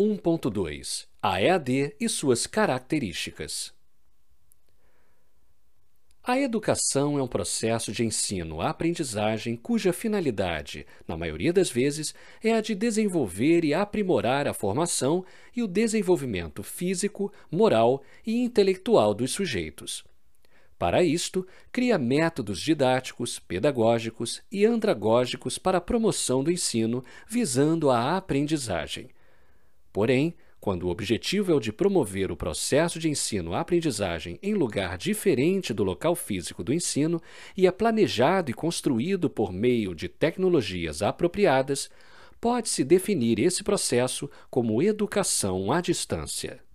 1.2 A EAD e suas características. A educação é um processo de ensino-aprendizagem cuja finalidade, na maioria das vezes, é a de desenvolver e aprimorar a formação e o desenvolvimento físico, moral e intelectual dos sujeitos. Para isto, cria métodos didáticos, pedagógicos e andragógicos para a promoção do ensino visando a aprendizagem Porém, quando o objetivo é o de promover o processo de ensino-aprendizagem em lugar diferente do local físico do ensino e é planejado e construído por meio de tecnologias apropriadas, pode-se definir esse processo como educação à distância.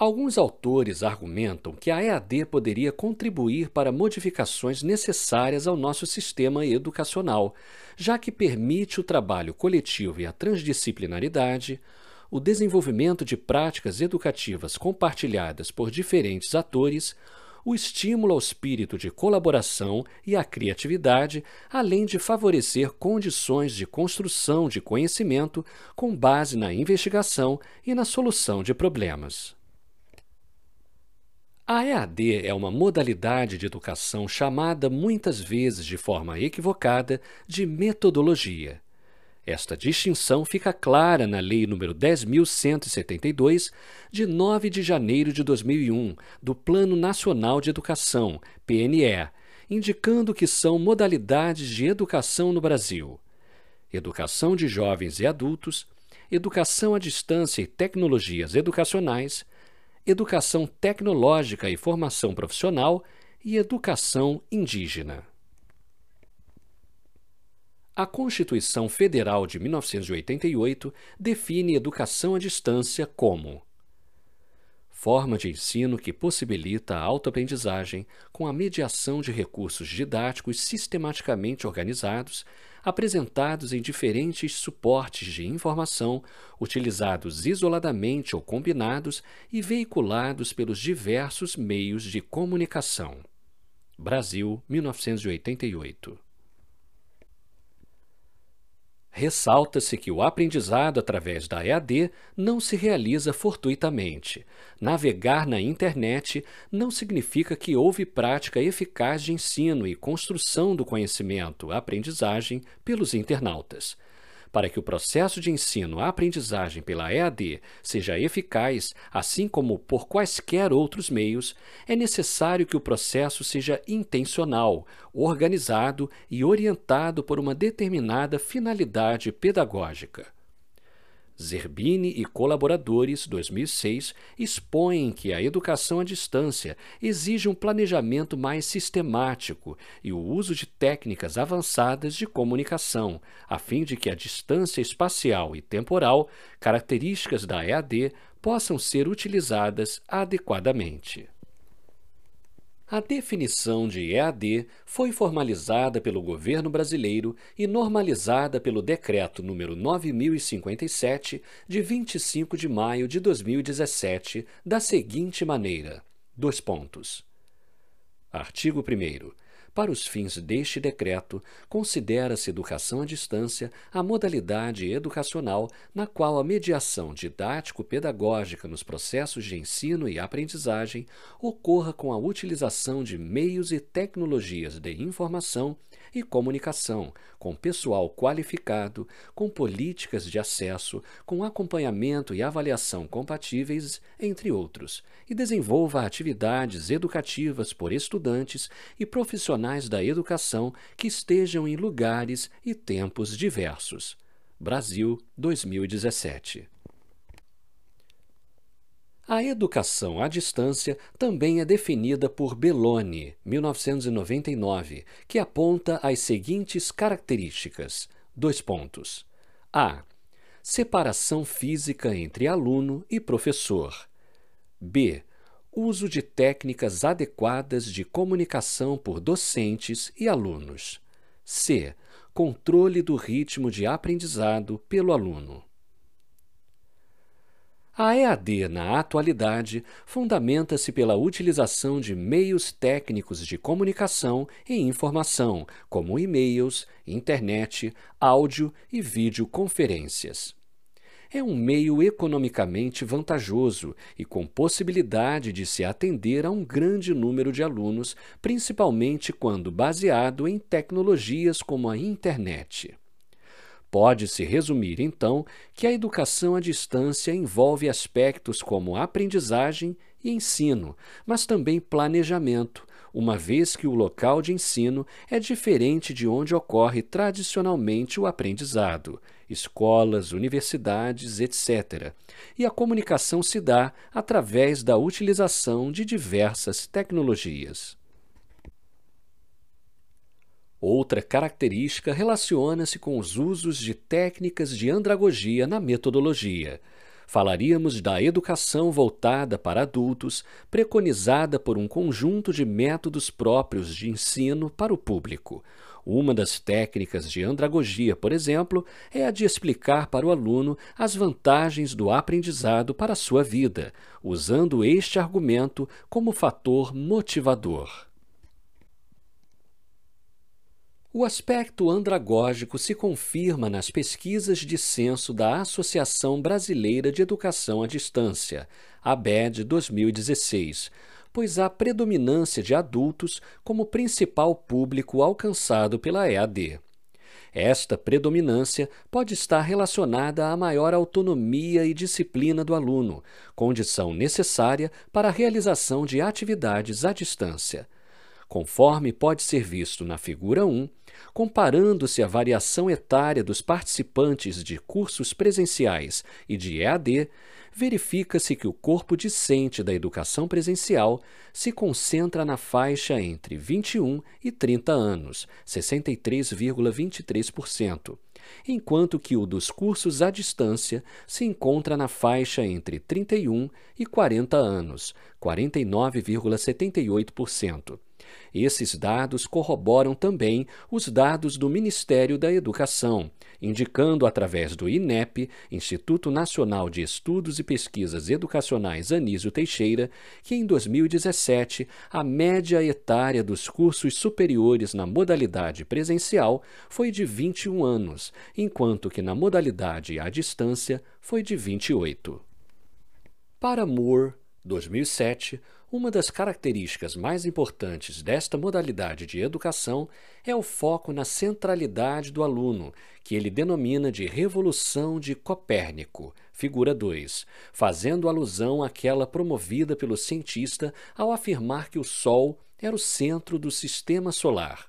Alguns autores argumentam que a EAD poderia contribuir para modificações necessárias ao nosso sistema educacional, já que permite o trabalho coletivo e a transdisciplinaridade, o desenvolvimento de práticas educativas compartilhadas por diferentes atores, o estímulo ao espírito de colaboração e à criatividade, além de favorecer condições de construção de conhecimento com base na investigação e na solução de problemas. A EAD é uma modalidade de educação chamada muitas vezes de forma equivocada de metodologia. Esta distinção fica clara na Lei nº 10.172, de 9 de janeiro de 2001, do Plano Nacional de Educação, PNE, indicando que são modalidades de educação no Brasil: educação de jovens e adultos, educação à distância e tecnologias educacionais, educação tecnológica e formação profissional e educação indígena. A Constituição Federal de 1988 define educação à distância como forma de ensino que possibilita a autoaprendizagem com a mediação de recursos didáticos sistematicamente organizados apresentados em diferentes suportes de informação, utilizados isoladamente ou combinados e veiculados pelos diversos meios de comunicação. Brasil, 1988. Ressalta-se que o aprendizado através da EAD não se realiza fortuitamente. Navegar na internet não significa que houve prática eficaz de ensino e construção do conhecimento-aprendizagem pelos internautas. Para que o processo de ensino-aprendizagem pela EAD seja eficaz, assim como por quaisquer outros meios, é necessário que o processo seja intencional, organizado e orientado por uma determinada finalidade pedagógica. Zerbini e colaboradores, 2006, expõem que a educação à distância exige um planejamento mais sistemático e o uso de técnicas avançadas de comunicação, a fim de que a distância espacial e temporal, características da EAD, possam ser utilizadas adequadamente. A definição de EAD foi formalizada pelo governo brasileiro e normalizada pelo Decreto nº 9057, de 25 de maio de 2017, da seguinte maneira: dois pontos. Artigo 1 para os fins deste decreto, considera-se educação à distância a modalidade educacional na qual a mediação didático-pedagógica nos processos de ensino e aprendizagem ocorra com a utilização de meios e tecnologias de informação e comunicação, com pessoal qualificado, com políticas de acesso, com acompanhamento e avaliação compatíveis, entre outros, e desenvolva atividades educativas por estudantes e profissionais da educação que estejam em lugares e tempos diversos. Brasil 2017 a educação à distância também é definida por Belloni, 1999, que aponta as seguintes características. Dois pontos. A. Separação física entre aluno e professor. B. Uso de técnicas adequadas de comunicação por docentes e alunos. C. Controle do ritmo de aprendizado pelo aluno. A EAD, na atualidade, fundamenta-se pela utilização de meios técnicos de comunicação e informação, como e-mails, internet, áudio e videoconferências. É um meio economicamente vantajoso e com possibilidade de se atender a um grande número de alunos, principalmente quando baseado em tecnologias como a internet. Pode-se resumir, então, que a educação à distância envolve aspectos como aprendizagem e ensino, mas também planejamento, uma vez que o local de ensino é diferente de onde ocorre tradicionalmente o aprendizado, escolas, universidades, etc. E a comunicação se dá através da utilização de diversas tecnologias. Outra característica relaciona-se com os usos de técnicas de andragogia na metodologia. Falaríamos da educação voltada para adultos, preconizada por um conjunto de métodos próprios de ensino para o público. Uma das técnicas de andragogia, por exemplo, é a de explicar para o aluno as vantagens do aprendizado para a sua vida, usando este argumento como fator motivador. O aspecto andragógico se confirma nas pesquisas de censo da Associação Brasileira de Educação à Distância, ABED 2016, pois há predominância de adultos como principal público alcançado pela EAD. Esta predominância pode estar relacionada à maior autonomia e disciplina do aluno, condição necessária para a realização de atividades à distância. Conforme pode ser visto na figura 1, comparando-se a variação etária dos participantes de cursos presenciais e de EAD, verifica-se que o corpo discente da educação presencial se concentra na faixa entre 21 e 30 anos, 63,23%, enquanto que o dos cursos à distância se encontra na faixa entre 31 e 40 anos, 49,78%. Esses dados corroboram também os dados do Ministério da Educação, indicando através do INEP, Instituto Nacional de Estudos e Pesquisas Educacionais Anísio Teixeira, que em 2017 a média etária dos cursos superiores na modalidade presencial foi de 21 anos, enquanto que na modalidade à distância foi de 28. Para Moore, 2007, uma das características mais importantes desta modalidade de educação é o foco na centralidade do aluno, que ele denomina de Revolução de Copérnico, figura 2, fazendo alusão àquela promovida pelo cientista ao afirmar que o Sol era o centro do sistema solar.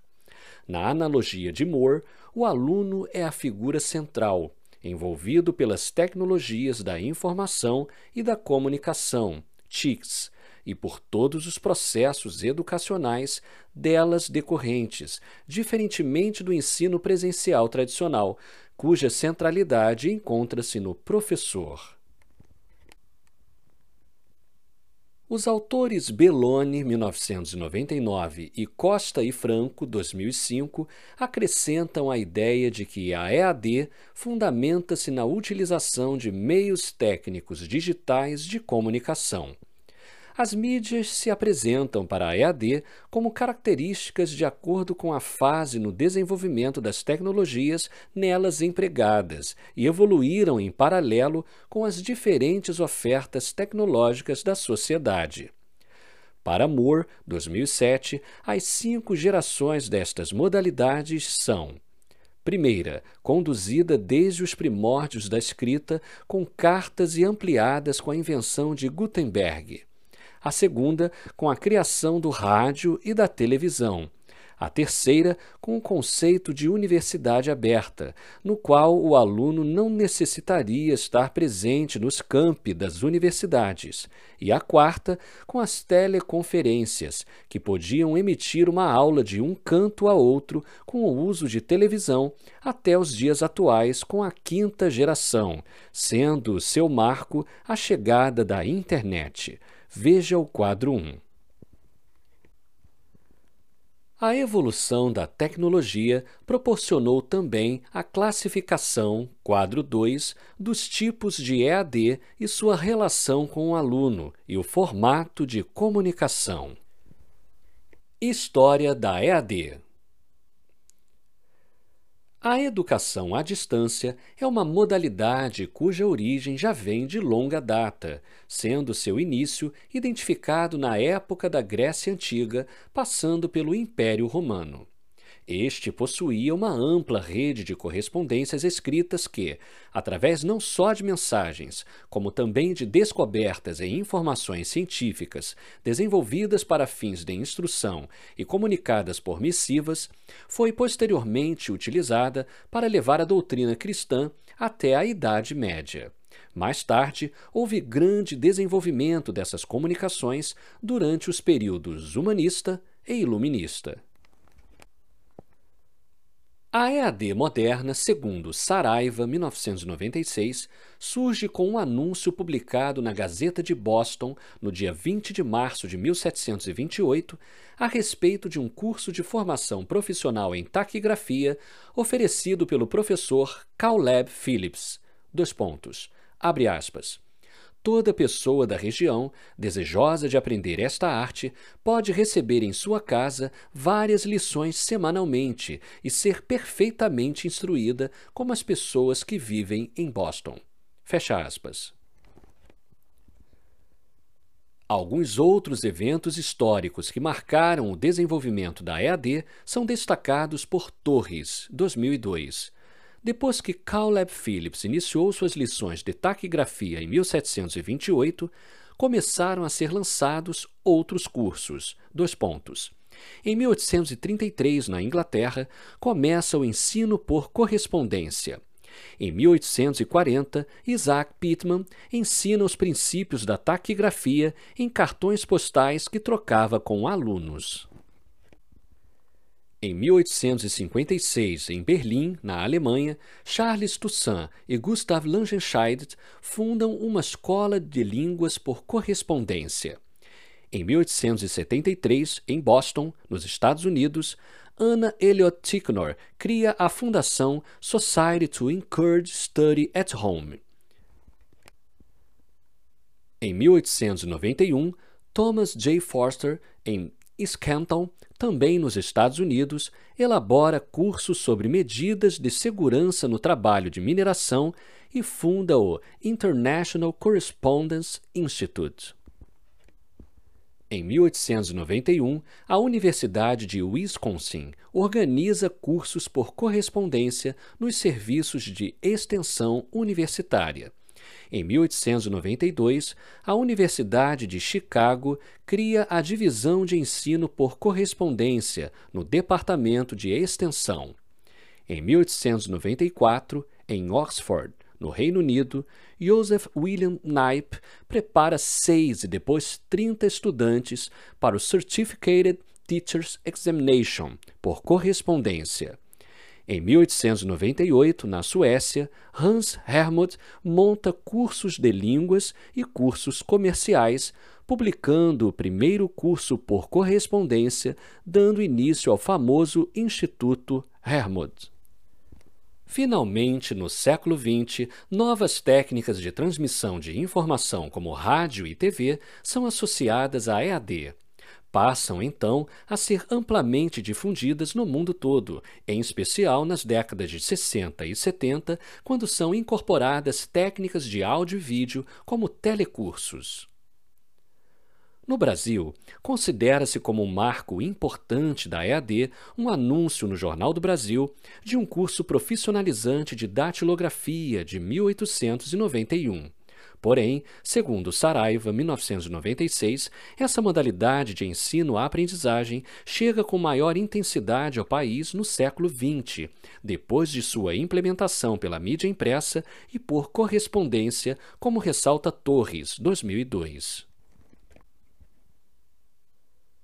Na analogia de Moore, o aluno é a figura central, envolvido pelas tecnologias da informação e da comunicação, TICs, e por todos os processos educacionais delas decorrentes, diferentemente do ensino presencial tradicional, cuja centralidade encontra-se no professor. Os autores Belloni, 1999, e Costa e Franco, 2005, acrescentam a ideia de que a EAD fundamenta-se na utilização de meios técnicos digitais de comunicação. As mídias se apresentam para a EAD como características de acordo com a fase no desenvolvimento das tecnologias nelas empregadas e evoluíram em paralelo com as diferentes ofertas tecnológicas da sociedade. Para Moore, 2007, as cinco gerações destas modalidades são Primeira, conduzida desde os primórdios da escrita, com cartas e ampliadas com a invenção de Gutenberg a segunda com a criação do rádio e da televisão, a terceira com o conceito de universidade aberta, no qual o aluno não necessitaria estar presente nos campi das universidades, e a quarta com as teleconferências, que podiam emitir uma aula de um canto a outro com o uso de televisão, até os dias atuais com a quinta geração, sendo seu marco a chegada da internet. Veja o quadro 1. A evolução da tecnologia proporcionou também a classificação, quadro 2, dos tipos de EAD e sua relação com o aluno e o formato de comunicação. História da EAD A educação à distância é uma modalidade cuja origem já vem de longa data, sendo seu início identificado na época da Grécia Antiga, passando pelo Império Romano. Este possuía uma ampla rede de correspondências escritas que, através não só de mensagens, como também de descobertas e informações científicas desenvolvidas para fins de instrução e comunicadas por missivas, foi posteriormente utilizada para levar a doutrina cristã até a Idade Média. Mais tarde, houve grande desenvolvimento dessas comunicações durante os períodos humanista e iluminista. A EAD moderna, segundo Saraiva, 1996, surge com um anúncio publicado na Gazeta de Boston no dia 20 de março de 1728 a respeito de um curso de formação profissional em taquigrafia oferecido pelo professor Caleb Phillips. Dois pontos. Abre aspas. Toda pessoa da região, desejosa de aprender esta arte, pode receber em sua casa várias lições semanalmente e ser perfeitamente instruída como as pessoas que vivem em Boston. Fecha aspas. Alguns outros eventos históricos que marcaram o desenvolvimento da EAD são destacados por Torres, 2002. Depois que Caleb Phillips iniciou suas lições de taquigrafia em 1728, começaram a ser lançados outros cursos. Dois pontos. Em 1833, na Inglaterra, começa o ensino por correspondência. Em 1840, Isaac Pitman ensina os princípios da taquigrafia em cartões postais que trocava com alunos. Em 1856, em Berlim, na Alemanha, Charles Toussaint e Gustav Langenscheidt fundam uma escola de línguas por correspondência. Em 1873, em Boston, nos Estados Unidos, Anna Elliot Ticknor cria a fundação Society to Encourage Study at Home. Em 1891, Thomas J. Forster, em Scranton, também nos Estados Unidos, elabora cursos sobre medidas de segurança no trabalho de mineração e funda o International Correspondence Institute. Em 1891, a Universidade de Wisconsin organiza cursos por correspondência nos serviços de extensão universitária. Em 1892, a Universidade de Chicago cria a Divisão de Ensino por Correspondência no Departamento de Extensão. Em 1894, em Oxford, no Reino Unido, Joseph William Knipe prepara seis e depois trinta estudantes para o Certificated Teachers Examination por correspondência. Em 1898, na Suécia, Hans Hermod monta cursos de línguas e cursos comerciais, publicando o primeiro curso por correspondência, dando início ao famoso Instituto Hermod. Finalmente, no século XX, novas técnicas de transmissão de informação como rádio e TV são associadas à EAD, passam então a ser amplamente difundidas no mundo todo, em especial nas décadas de 60 e 70, quando são incorporadas técnicas de áudio e vídeo como telecursos. No Brasil, considera-se como um marco importante da EAD um anúncio no Jornal do Brasil de um curso profissionalizante de datilografia de 1891. Porém, segundo Saraiva, 1996, essa modalidade de ensino-aprendizagem chega com maior intensidade ao país no século XX, depois de sua implementação pela mídia impressa e por correspondência, como ressalta Torres, 2002.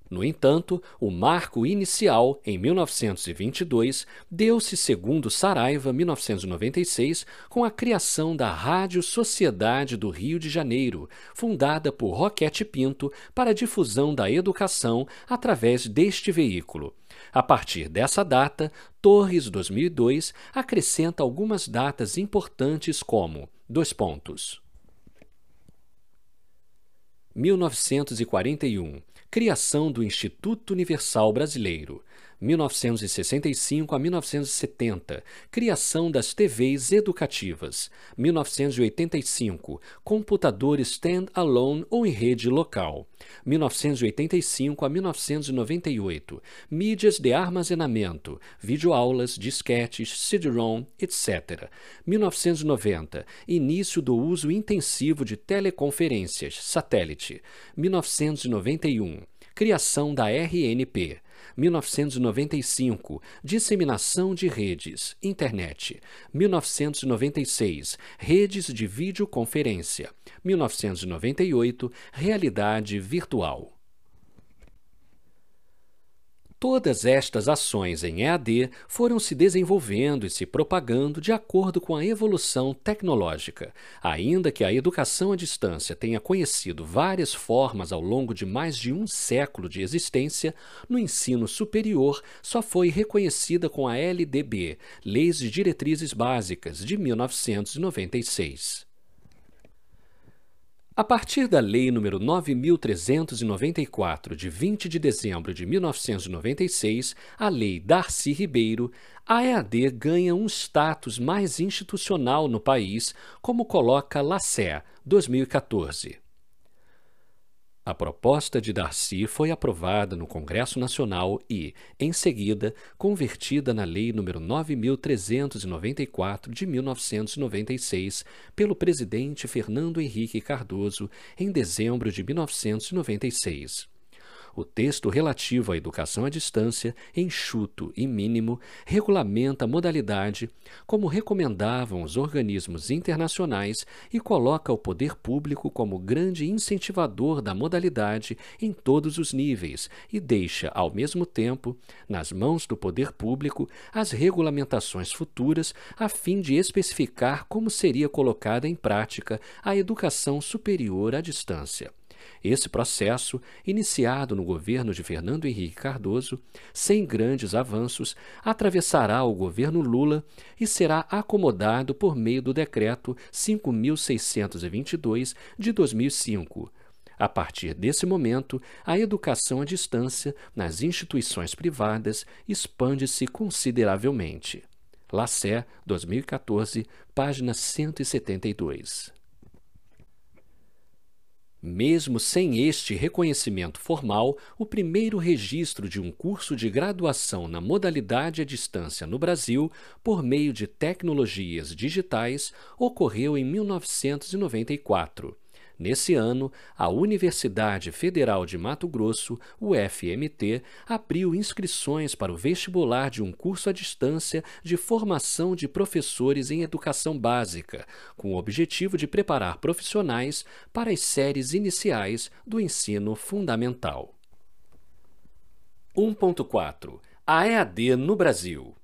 No entanto, o marco inicial, em 1922, deu-se, segundo Saraiva, 1996, com a criação da Rádio Sociedade do Rio de Janeiro, fundada por Roquete Pinto para difusão da educação através deste veículo. A partir dessa data, Torres 2002 acrescenta algumas datas importantes como: dois pontos. 1941 Criação do Instituto Universal Brasileiro. 1965 a 1970, criação das TVs educativas. 1985, computadores stand-alone ou em rede local. 1985 a 1998, mídias de armazenamento, videoaulas, disquetes, CD-ROM, etc. 1990, início do uso intensivo de teleconferências, satélite. 1991, criação da RNP. 1995, disseminação de redes, internet. 1996, redes de videoconferência. 1998, realidade virtual. Todas estas ações em EAD foram se desenvolvendo e se propagando de acordo com a evolução tecnológica. Ainda que a educação à distância tenha conhecido várias formas ao longo de mais de um século de existência, no ensino superior só foi reconhecida com a LDB, Leis de Diretrizes Básicas, de 1996. A partir da Lei nº 9.394, de 20 de dezembro de 1996, a Lei Darcy Ribeiro, a EAD ganha um status mais institucional no país, como coloca LACE, 2014. A proposta de Darcy foi aprovada no Congresso Nacional e, em seguida, convertida na Lei nº 9394 de 1996 pelo presidente Fernando Henrique Cardoso em dezembro de 1996. O texto relativo à educação à distância, enxuto e mínimo, regulamenta a modalidade, como recomendavam os organismos internacionais, e coloca o poder público como grande incentivador da modalidade em todos os níveis e deixa, ao mesmo tempo, nas mãos do poder público as regulamentações futuras a fim de especificar como seria colocada em prática a educação superior à distância. Esse processo, iniciado no governo de Fernando Henrique Cardoso, sem grandes avanços, atravessará o governo Lula e será acomodado por meio do Decreto 5.622 de 2005. A partir desse momento, a educação à distância nas instituições privadas expande-se consideravelmente. Lacer, 2014, página 172. Mesmo sem este reconhecimento formal, o primeiro registro de um curso de graduação na modalidade à distância no Brasil, por meio de tecnologias digitais, ocorreu em 1994. Nesse ano, a Universidade Federal de Mato Grosso, UFMT, abriu inscrições para o vestibular de um curso à distância de formação de professores em educação básica, com o objetivo de preparar profissionais para as séries iniciais do ensino fundamental. 1.4 A EAD no Brasil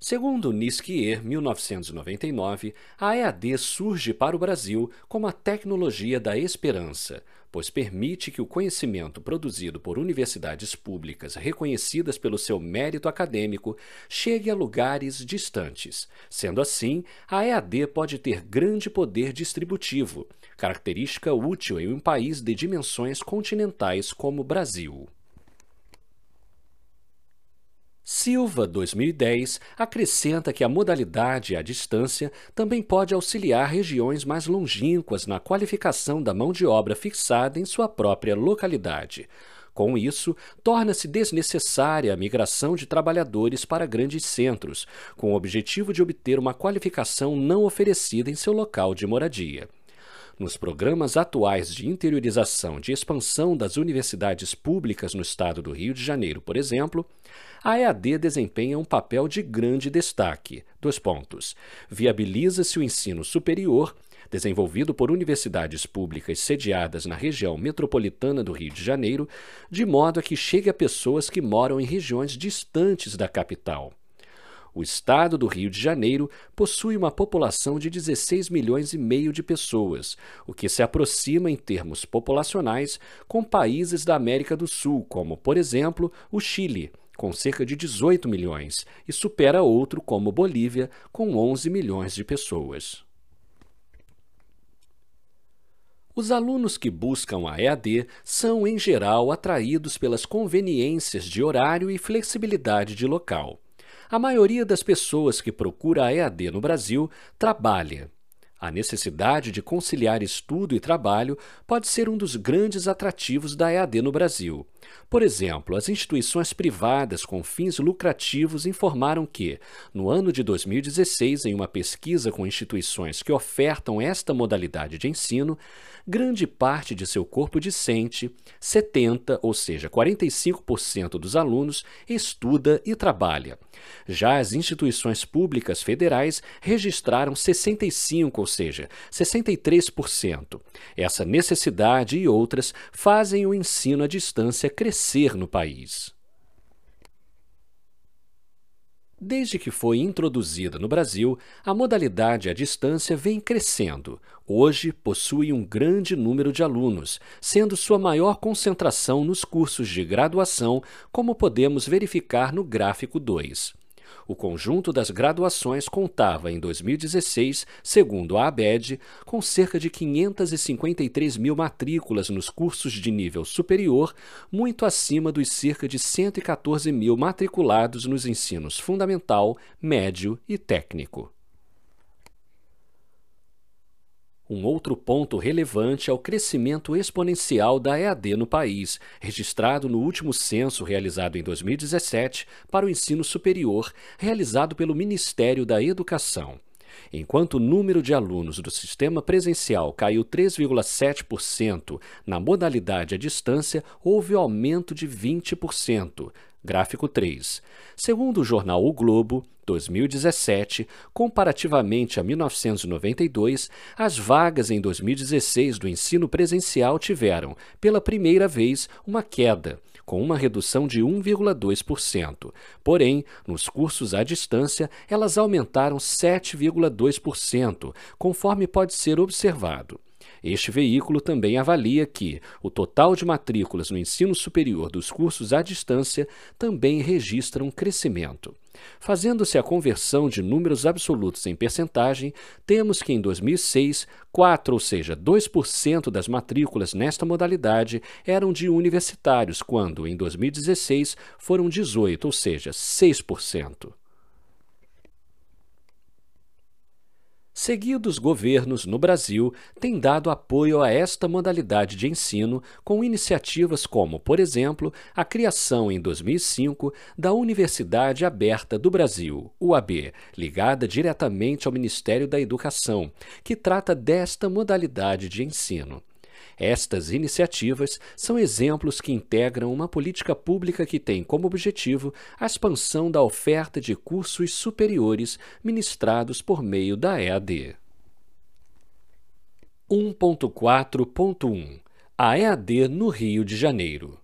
Segundo Nisquier, 1999, a EAD surge para o Brasil como a tecnologia da esperança, pois permite que o conhecimento produzido por universidades públicas reconhecidas pelo seu mérito acadêmico chegue a lugares distantes. Sendo assim, a EAD pode ter grande poder distributivo, característica útil em um país de dimensões continentais como o Brasil. Silva 2010 acrescenta que a modalidade à distância também pode auxiliar regiões mais longínquas na qualificação da mão de obra fixada em sua própria localidade. Com isso, torna-se desnecessária a migração de trabalhadores para grandes centros, com o objetivo de obter uma qualificação não oferecida em seu local de moradia. Nos programas atuais de interiorização de expansão das universidades públicas no estado do Rio de Janeiro, por exemplo, a EAD desempenha um papel de grande destaque. Dois pontos. Viabiliza-se o ensino superior desenvolvido por universidades públicas sediadas na região metropolitana do Rio de Janeiro, de modo a que chegue a pessoas que moram em regiões distantes da capital. O estado do Rio de Janeiro possui uma população de 16 milhões e meio de pessoas, o que se aproxima em termos populacionais com países da América do Sul, como, por exemplo, o Chile, com cerca de 18 milhões, e supera outro como Bolívia, com 11 milhões de pessoas. Os alunos que buscam a EAD são, em geral, atraídos pelas conveniências de horário e flexibilidade de local. A maioria das pessoas que procura a EAD no Brasil trabalha. A necessidade de conciliar estudo e trabalho pode ser um dos grandes atrativos da EAD no Brasil. Por exemplo, as instituições privadas com fins lucrativos informaram que, no ano de 2016, em uma pesquisa com instituições que ofertam esta modalidade de ensino, grande parte de seu corpo discente, 70, ou seja, 45% dos alunos, estuda e trabalha. Já as instituições públicas federais registraram 65, ou seja, 63%. Essa necessidade e outras fazem o ensino à distância crescer no país. Desde que foi introduzida no Brasil, a modalidade à distância vem crescendo. Hoje possui um grande número de alunos, sendo sua maior concentração nos cursos de graduação, como podemos verificar no gráfico 2. O conjunto das graduações contava, em 2016, segundo a ABED, com cerca de 553 mil matrículas nos cursos de nível superior, muito acima dos cerca de 114 mil matriculados nos ensinos fundamental, médio e técnico. Um outro ponto relevante é o crescimento exponencial da EAD no país, registrado no último censo realizado em 2017 para o ensino superior, realizado pelo Ministério da Educação. Enquanto o número de alunos do sistema presencial caiu 3,7%, na modalidade à distância houve aumento de 20%. Gráfico 3. Segundo o jornal O Globo, 2017, comparativamente a 1992, as vagas em 2016 do ensino presencial tiveram, pela primeira vez, uma queda, com uma redução de 1,2%. Porém, nos cursos à distância, elas aumentaram 7,2%, conforme pode ser observado. Este veículo também avalia que o total de matrículas no ensino superior dos cursos à distância também registra um crescimento. Fazendo-se a conversão de números absolutos em percentagem, temos que em 2006, 4, ou seja, 2% das matrículas nesta modalidade eram de universitários, quando em 2016 foram 18, ou seja, 6%. Seguidos governos no Brasil têm dado apoio a esta modalidade de ensino com iniciativas como, por exemplo, a criação em 2005 da Universidade Aberta do Brasil, UAB, ligada diretamente ao Ministério da Educação, que trata desta modalidade de ensino. Estas iniciativas são exemplos que integram uma política pública que tem como objetivo a expansão da oferta de cursos superiores ministrados por meio da EAD. 1.4.1 A EAD no Rio de Janeiro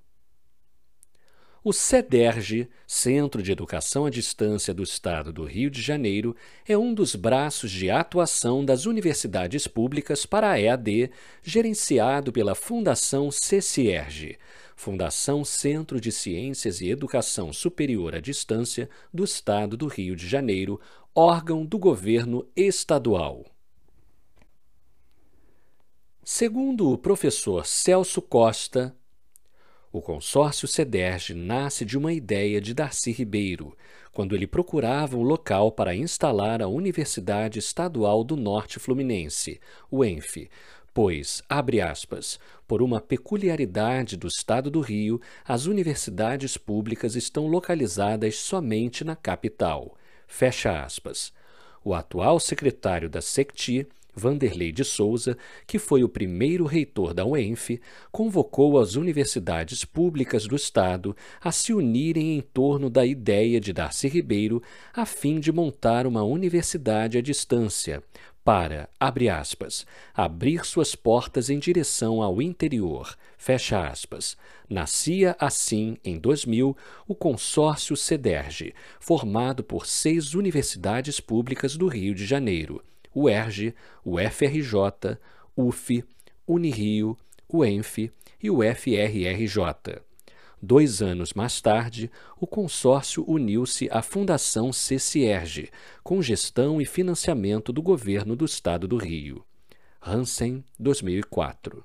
o CEDERJ, Centro de Educação à Distância do Estado do Rio de Janeiro, é um dos braços de atuação das universidades públicas para a EAD, gerenciado pela Fundação CCERJ, Fundação Centro de Ciências e Educação Superior à Distância do Estado do Rio de Janeiro, órgão do governo estadual. Segundo o professor Celso Costa, o consórcio CEDERJ nasce de uma ideia de Darcy Ribeiro, quando ele procurava um local para instalar a Universidade Estadual do Norte Fluminense, o ENF, pois, abre aspas, por uma peculiaridade do Estado do Rio, as universidades públicas estão localizadas somente na capital. Fecha aspas. O atual secretário da SECTI, Vanderlei de Souza, que foi o primeiro reitor da UENF, convocou as universidades públicas do Estado a se unirem em torno da ideia de Darcy Ribeiro a fim de montar uma universidade à distância, para, abre aspas, abrir suas portas em direção ao interior, fecha aspas. Nascia assim, em 2000, o consórcio CEDERJ, formado por seis universidades públicas do Rio de Janeiro, o ERJ, o FRJ, UF, Unirio, o ENF e o FRRJ. Dois anos mais tarde, o consórcio uniu-se à Fundação CCERJ, com gestão e financiamento do governo do Estado do Rio. Hansen, 2004.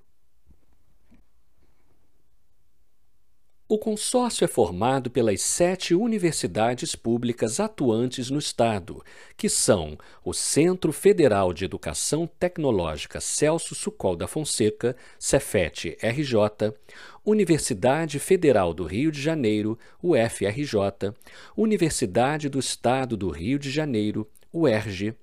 O consórcio é formado pelas sete universidades públicas atuantes no Estado, que são o Centro Federal de Educação Tecnológica Celso Sucol da Fonseca, Cefet-RJ, Universidade Federal do Rio de Janeiro, UFRJ, Universidade do Estado do Rio de Janeiro, UERJ,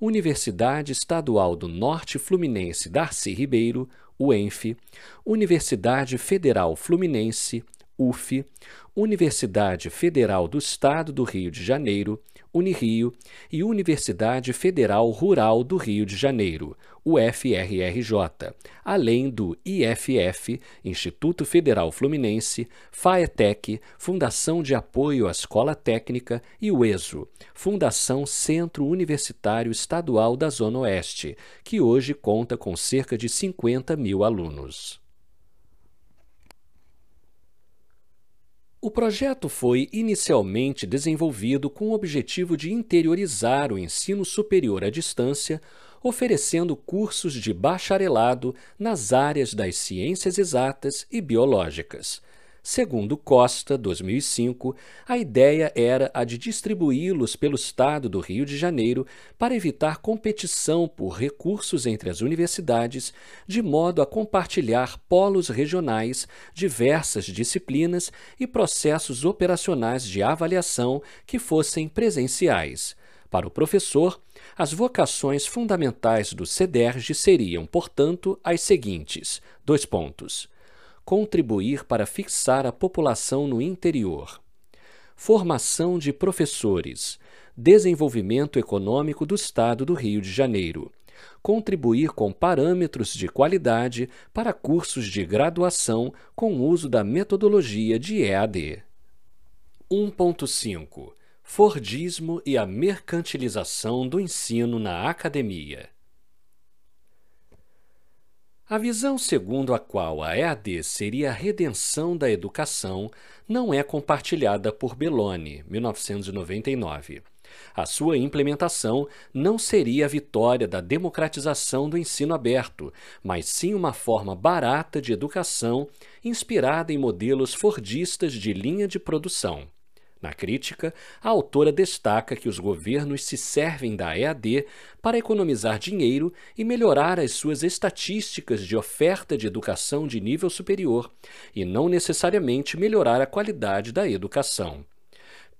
Universidade Estadual do Norte Fluminense Darcy Ribeiro, UENF, Universidade Federal Fluminense, UF, Universidade Federal do Estado do Rio de Janeiro, Unirio e Universidade Federal Rural do Rio de Janeiro, UFRRJ, além do IFF, Instituto Federal Fluminense, FAETEC, Fundação de Apoio à Escola Técnica e o ESO, Fundação Centro Universitário Estadual da Zona Oeste, que hoje conta com cerca de 50 mil alunos. O projeto foi inicialmente desenvolvido com o objetivo de interiorizar o ensino superior à distância, oferecendo cursos de bacharelado nas áreas das ciências exatas e biológicas. Segundo Costa, 2005, a ideia era a de distribuí-los pelo estado do Rio de Janeiro para evitar competição por recursos entre as universidades, de modo a compartilhar polos regionais, diversas disciplinas e processos operacionais de avaliação que fossem presenciais. Para o professor, as vocações fundamentais do CEDERJ seriam, portanto, as seguintes: dois pontos contribuir para fixar a população no interior. Formação de professores. Desenvolvimento econômico do Estado do Rio de Janeiro. Contribuir com parâmetros de qualidade para cursos de graduação com uso da metodologia de EAD. 1.5 Fordismo e a mercantilização do ensino na academia. A visão segundo a qual a EAD seria a redenção da educação não é compartilhada por Belloni, 1999. A sua implementação não seria a vitória da democratização do ensino aberto, mas sim uma forma barata de educação inspirada em modelos fordistas de linha de produção. Na crítica, a autora destaca que os governos se servem da EAD para economizar dinheiro e melhorar as suas estatísticas de oferta de educação de nível superior, e não necessariamente melhorar a qualidade da educação.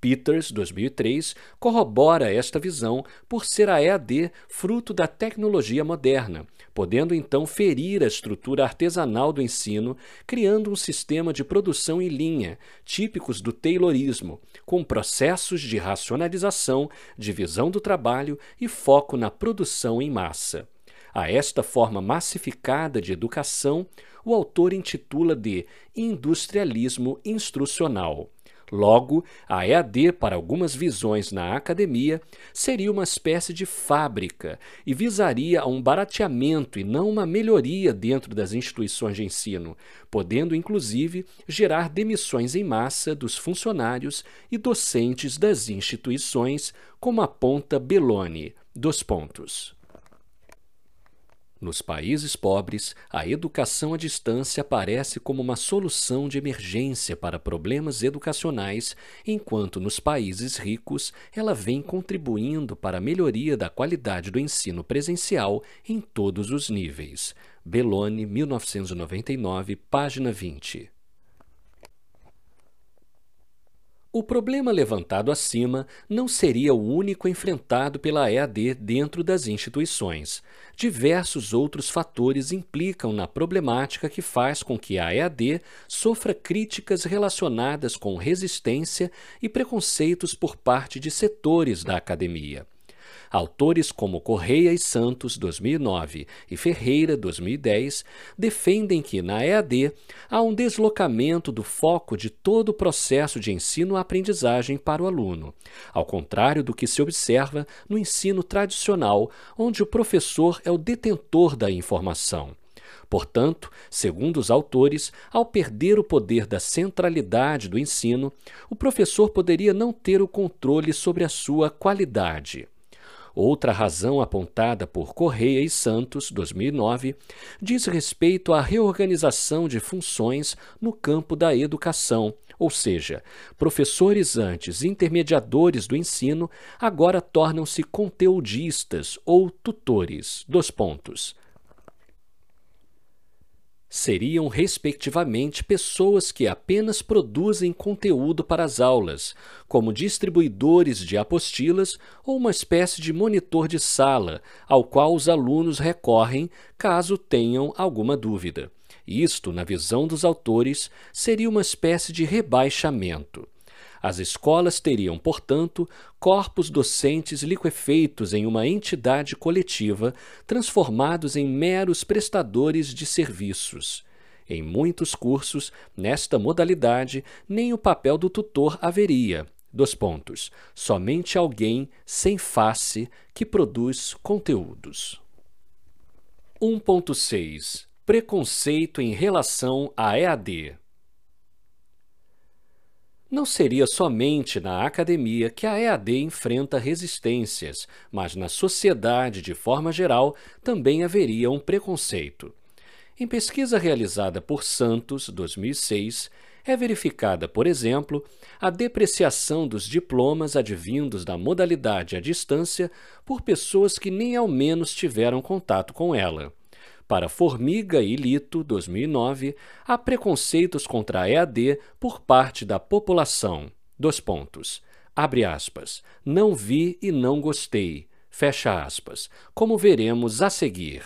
Peters, 2003, corrobora esta visão por ser a EAD fruto da tecnologia moderna, podendo então ferir a estrutura artesanal do ensino, criando um sistema de produção em linha, típicos do Taylorismo, com processos de racionalização, divisão do trabalho e foco na produção em massa. A esta forma massificada de educação, o autor intitula de industrialismo instrucional. Logo, a EAD, para algumas visões na academia, seria uma espécie de fábrica e visaria a um barateamento e não uma melhoria dentro das instituições de ensino, podendo inclusive gerar demissões em massa dos funcionários e docentes das instituições, como aponta Belloni. Dos pontos. Nos países pobres, a educação à distância aparece como uma solução de emergência para problemas educacionais, enquanto nos países ricos ela vem contribuindo para a melhoria da qualidade do ensino presencial em todos os níveis. Belloni, 1999, página 20. O problema levantado acima não seria o único enfrentado pela EAD dentro das instituições. Diversos outros fatores implicam na problemática que faz com que a EAD sofra críticas relacionadas com resistência e preconceitos por parte de setores da academia. Autores como Correia e Santos, 2009, e Ferreira, 2010, defendem que, na EAD, há um deslocamento do foco de todo o processo de ensino-aprendizagem para o aluno, ao contrário do que se observa no ensino tradicional, onde o professor é o detentor da informação. Portanto, segundo os autores, ao perder o poder da centralidade do ensino, o professor poderia não ter o controle sobre a sua qualidade. Outra razão apontada por Correia e Santos, 2009, diz respeito à reorganização de funções no campo da educação, ou seja, professores antes intermediadores do ensino agora tornam-se conteudistas ou tutores. Dos pontos seriam, respectivamente, pessoas que apenas produzem conteúdo para as aulas, como distribuidores de apostilas ou uma espécie de monitor de sala, ao qual os alunos recorrem caso tenham alguma dúvida. Isto, na visão dos autores, seria uma espécie de rebaixamento. As escolas teriam, portanto, corpos docentes liquefeitos em uma entidade coletiva, transformados em meros prestadores de serviços. Em muitos cursos, nesta modalidade, nem o papel do tutor haveria. Dos pontos. Somente alguém sem face que produz conteúdos. 1.6 Preconceito em relação à EAD não seria somente na academia que a EAD enfrenta resistências, mas na sociedade de forma geral também haveria um preconceito. Em pesquisa realizada por Santos, 2006, é verificada, por exemplo, a depreciação dos diplomas advindos da modalidade à distância por pessoas que nem ao menos tiveram contato com ela. Para Formiga e Lito, 2009, há preconceitos contra a EAD por parte da população. Dois pontos. Abre aspas. Não vi e não gostei. Fecha aspas. Como veremos a seguir.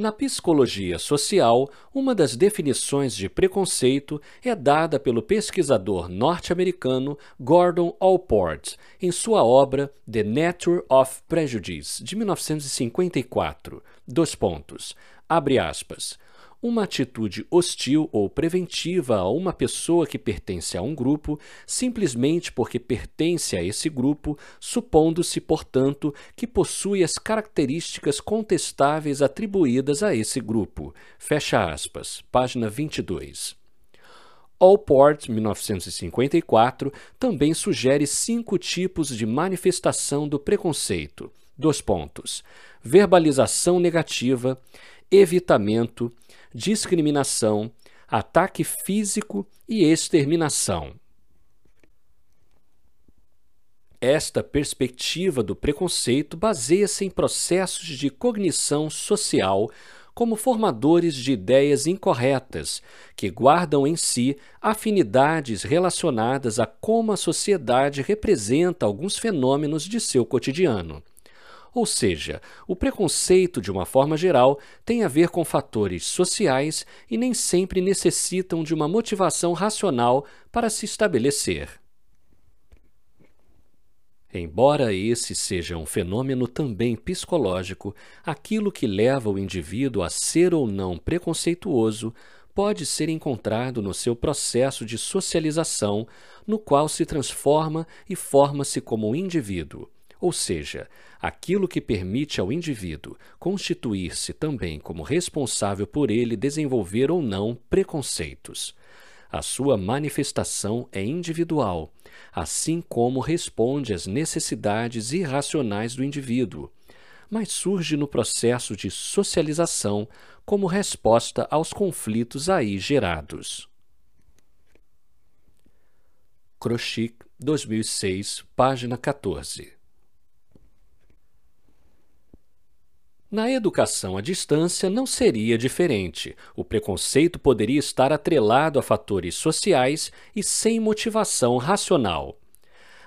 Na psicologia social, uma das definições de preconceito é dada pelo pesquisador norte-americano Gordon Allport em sua obra The Nature of Prejudice, de 1954. Dois pontos. Abre aspas uma atitude hostil ou preventiva a uma pessoa que pertence a um grupo, simplesmente porque pertence a esse grupo, supondo-se, portanto, que possui as características contestáveis atribuídas a esse grupo. Fecha aspas. Página 22. Allport, 1954, também sugere cinco tipos de manifestação do preconceito. Dois pontos. Verbalização negativa, evitamento, discriminação, ataque físico e exterminação. Esta perspectiva do preconceito baseia-se em processos de cognição social como formadores de ideias incorretas, que guardam em si afinidades relacionadas a como a sociedade representa alguns fenômenos de seu cotidiano. Ou seja, o preconceito, de uma forma geral, tem a ver com fatores sociais e nem sempre necessitam de uma motivação racional para se estabelecer. Embora esse seja um fenômeno também psicológico, aquilo que leva o indivíduo a ser ou não preconceituoso pode ser encontrado no seu processo de socialização, no qual se transforma e forma-se como indivíduo ou seja, aquilo que permite ao indivíduo constituir-se também como responsável por ele desenvolver ou não preconceitos. A sua manifestação é individual, assim como responde às necessidades irracionais do indivíduo, mas surge no processo de socialização como resposta aos conflitos aí gerados. Krochik, 2006, página 14 Na educação à distância não seria diferente. O preconceito poderia estar atrelado a fatores sociais e sem motivação racional.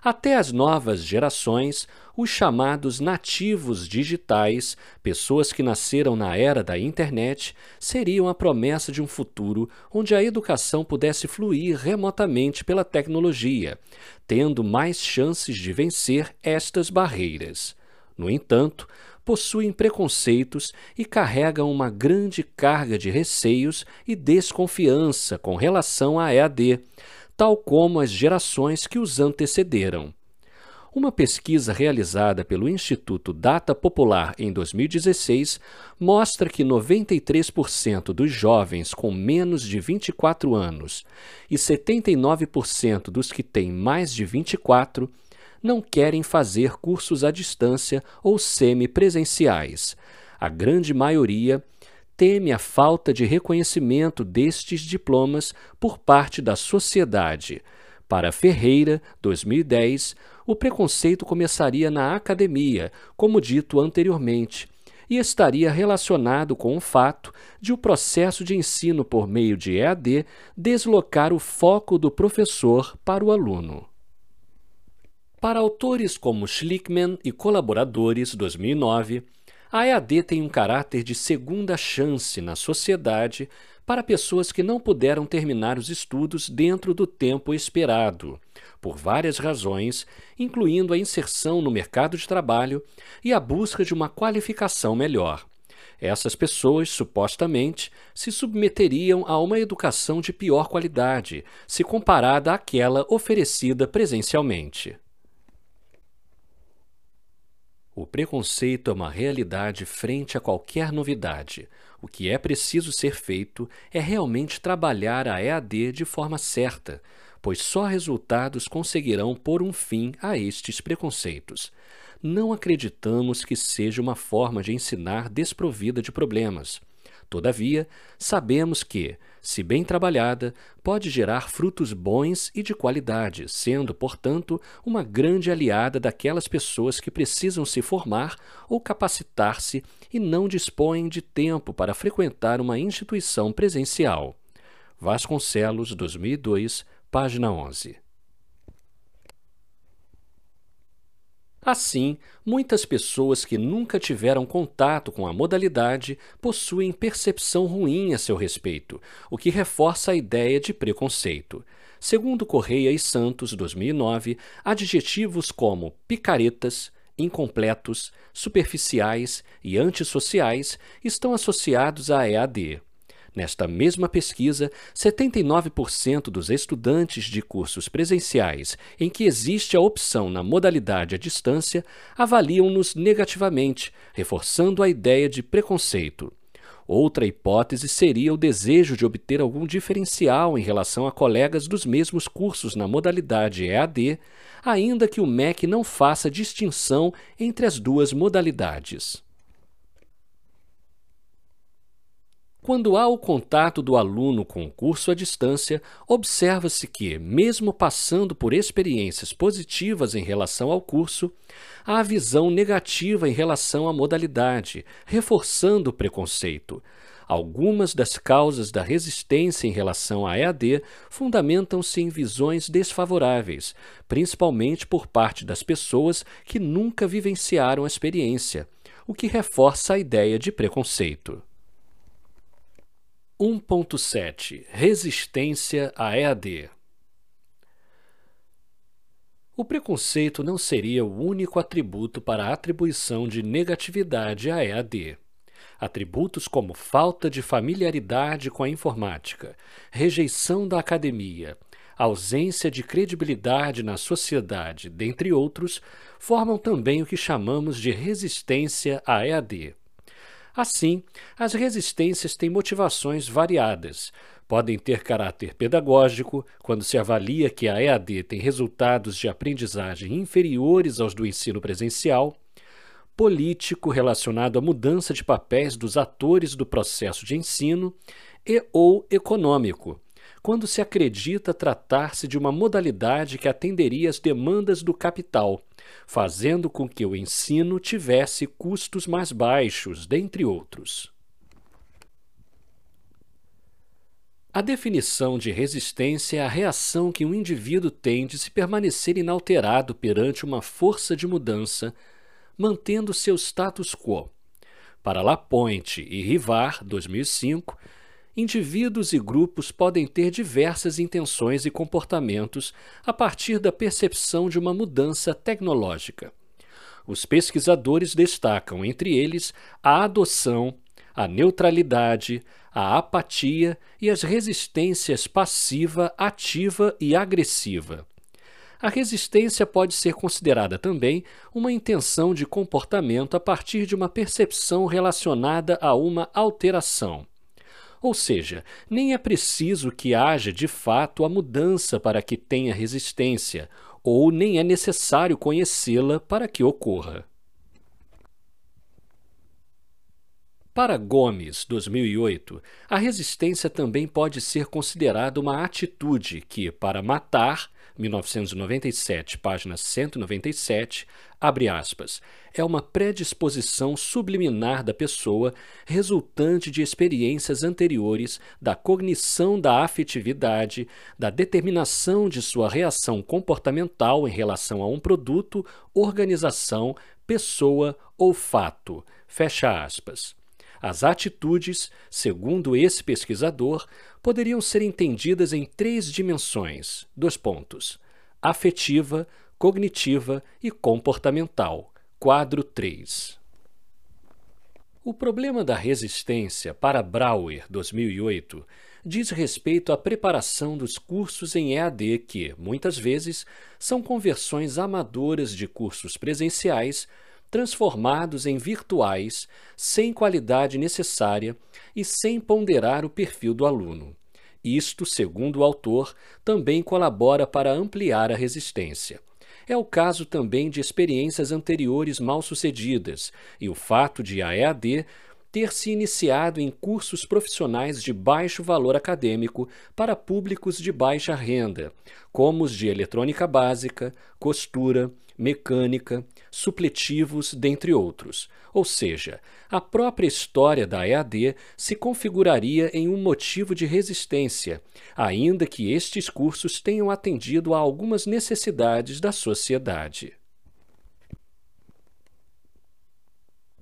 Até as novas gerações, os chamados nativos digitais, pessoas que nasceram na era da internet, seriam a promessa de um futuro onde a educação pudesse fluir remotamente pela tecnologia, tendo mais chances de vencer estas barreiras. No entanto, possuem preconceitos e carregam uma grande carga de receios e desconfiança com relação à EAD, tal como as gerações que os antecederam. Uma pesquisa realizada pelo Instituto Data Popular em 2016 mostra que 93% dos jovens com menos de 24 anos e 79% dos que têm mais de 24 não querem fazer cursos à distância ou semipresenciais. A grande maioria teme a falta de reconhecimento destes diplomas por parte da sociedade. Para Ferreira, 2010, o preconceito começaria na academia, como dito anteriormente, e estaria relacionado com o fato de o processo de ensino por meio de EAD deslocar o foco do professor para o aluno. Para autores como Schlickman e colaboradores, 2009, a EAD tem um caráter de segunda chance na sociedade para pessoas que não puderam terminar os estudos dentro do tempo esperado, por várias razões, incluindo a inserção no mercado de trabalho e a busca de uma qualificação melhor. Essas pessoas, supostamente, se submeteriam a uma educação de pior qualidade, se comparada àquela oferecida presencialmente. O preconceito é uma realidade frente a qualquer novidade. O que é preciso ser feito é realmente trabalhar a EAD de forma certa, pois só resultados conseguirão pôr um fim a estes preconceitos. Não acreditamos que seja uma forma de ensinar desprovida de problemas. Todavia, sabemos que, se bem trabalhada, pode gerar frutos bons e de qualidade, sendo, portanto, uma grande aliada daquelas pessoas que precisam se formar ou capacitar-se e não dispõem de tempo para frequentar uma instituição presencial. Vasconcelos, 2002, página 11. Assim, muitas pessoas que nunca tiveram contato com a modalidade possuem percepção ruim a seu respeito, o que reforça a ideia de preconceito. Segundo Correia e Santos, 2009, adjetivos como picaretas, incompletos, superficiais e antissociais estão associados à EAD. Nesta mesma pesquisa, 79% dos estudantes de cursos presenciais em que existe a opção na modalidade à distância avaliam-nos negativamente, reforçando a ideia de preconceito. Outra hipótese seria o desejo de obter algum diferencial em relação a colegas dos mesmos cursos na modalidade EAD, ainda que o MEC não faça distinção entre as duas modalidades. Quando há o contato do aluno com o curso à distância, observa-se que, mesmo passando por experiências positivas em relação ao curso, há visão negativa em relação à modalidade, reforçando o preconceito. Algumas das causas da resistência em relação à EAD fundamentam-se em visões desfavoráveis, principalmente por parte das pessoas que nunca vivenciaram a experiência, o que reforça a ideia de preconceito. 1.7 Resistência à EAD O preconceito não seria o único atributo para a atribuição de negatividade à EAD. Atributos como falta de familiaridade com a informática, rejeição da academia, ausência de credibilidade na sociedade, dentre outros, formam também o que chamamos de resistência à EAD. Assim, as resistências têm motivações variadas. Podem ter caráter pedagógico, quando se avalia que a EAD tem resultados de aprendizagem inferiores aos do ensino presencial, político relacionado à mudança de papéis dos atores do processo de ensino e ou econômico, quando se acredita tratar-se de uma modalidade que atenderia às demandas do capital, fazendo com que o ensino tivesse custos mais baixos, dentre outros. A definição de resistência é a reação que um indivíduo tem de se permanecer inalterado perante uma força de mudança, mantendo seu status quo. Para Lapointe e Rivar, 2005, indivíduos e grupos podem ter diversas intenções e comportamentos a partir da percepção de uma mudança tecnológica. Os pesquisadores destacam, entre eles, a adoção, a neutralidade, a apatia e as resistências passiva, ativa e agressiva. A resistência pode ser considerada também uma intenção de comportamento a partir de uma percepção relacionada a uma alteração. Ou seja, nem é preciso que haja de fato a mudança para que tenha resistência. ou nem é necessário conhecê-la para que ocorra. Para Gomes, 2008, a resistência também pode ser considerada uma atitude que, para matar, 1997, página 197, abre aspas, é uma predisposição subliminar da pessoa resultante de experiências anteriores, da cognição da afetividade, da determinação de sua reação comportamental em relação a um produto, organização, pessoa ou fato. Fecha aspas. As atitudes, segundo esse pesquisador, poderiam ser entendidas em três dimensões: dois pontos, afetiva, cognitiva e comportamental. Quadro 3. O problema da resistência para Brauer 2008 diz respeito à preparação dos cursos em EAD que, muitas vezes, são conversões amadoras de cursos presenciais transformados em virtuais, sem qualidade necessária e sem ponderar o perfil do aluno. Isto, segundo o autor, também colabora para ampliar a resistência. É o caso também de experiências anteriores mal sucedidas e o fato de a EAD ter se iniciado em cursos profissionais de baixo valor acadêmico para públicos de baixa renda, como os de eletrônica básica, costura, mecânica, supletivos, dentre outros. Ou seja, a própria história da EAD se configuraria em um motivo de resistência, ainda que estes cursos tenham atendido a algumas necessidades da sociedade.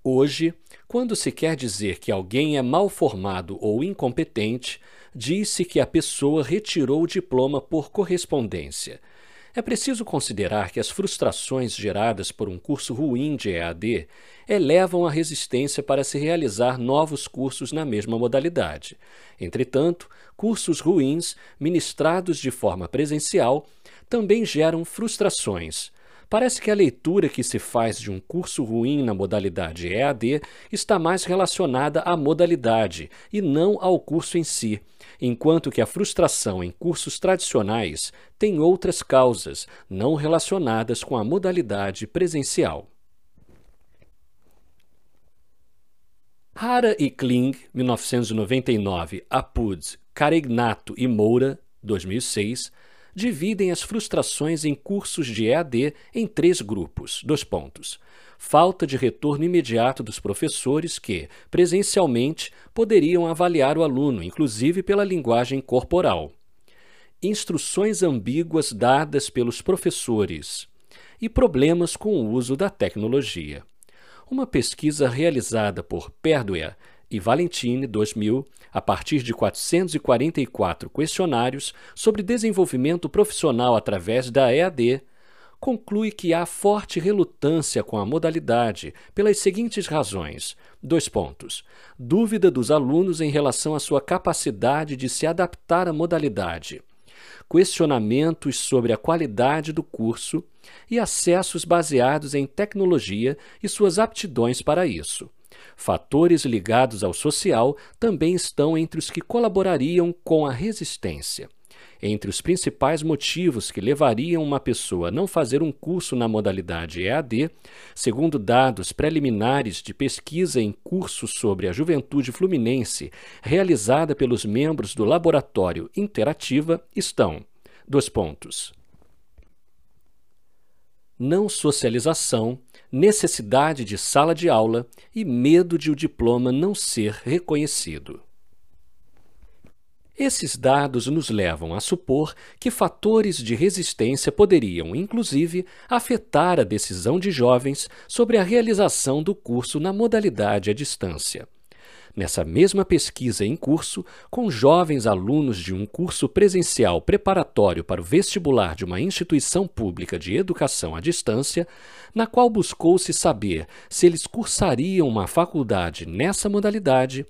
Hoje, quando se quer dizer que alguém é mal formado ou incompetente, diz-se que a pessoa retirou o diploma por correspondência. É preciso considerar que as frustrações geradas por um curso ruim de EAD elevam a resistência para se realizar novos cursos na mesma modalidade. Entretanto, cursos ruins, ministrados de forma presencial, também geram frustrações. Parece que a leitura que se faz de um curso ruim na modalidade EAD está mais relacionada à modalidade e não ao curso em si enquanto que a frustração em cursos tradicionais tem outras causas, não relacionadas com a modalidade presencial. Hara e Kling, 1999, Apud, Caregnato e Moura, 2006, dividem as frustrações em cursos de EAD em três grupos. Dois pontos falta de retorno imediato dos professores que, presencialmente, poderiam avaliar o aluno, inclusive pela linguagem corporal. Instruções ambíguas dadas pelos professores e problemas com o uso da tecnologia. Uma pesquisa realizada por Perdua e Valentini 2000, a partir de 444 questionários sobre desenvolvimento profissional através da EAD, conclui que há forte relutância com a modalidade pelas seguintes razões. Dois pontos. Dúvida dos alunos em relação à sua capacidade de se adaptar à modalidade. Questionamentos sobre a qualidade do curso e acessos baseados em tecnologia e suas aptidões para isso. Fatores ligados ao social também estão entre os que colaborariam com a resistência. Entre os principais motivos que levariam uma pessoa a não fazer um curso na modalidade EAD, segundo dados preliminares de pesquisa em curso sobre a juventude fluminense realizada pelos membros do Laboratório Interativa, estão: dois pontos. Não socialização, necessidade de sala de aula e medo de o diploma não ser reconhecido. Esses dados nos levam a supor que fatores de resistência poderiam, inclusive, afetar a decisão de jovens sobre a realização do curso na modalidade à distância. Nessa mesma pesquisa em curso, com jovens alunos de um curso presencial preparatório para o vestibular de uma instituição pública de educação à distância, na qual buscou-se saber se eles cursariam uma faculdade nessa modalidade,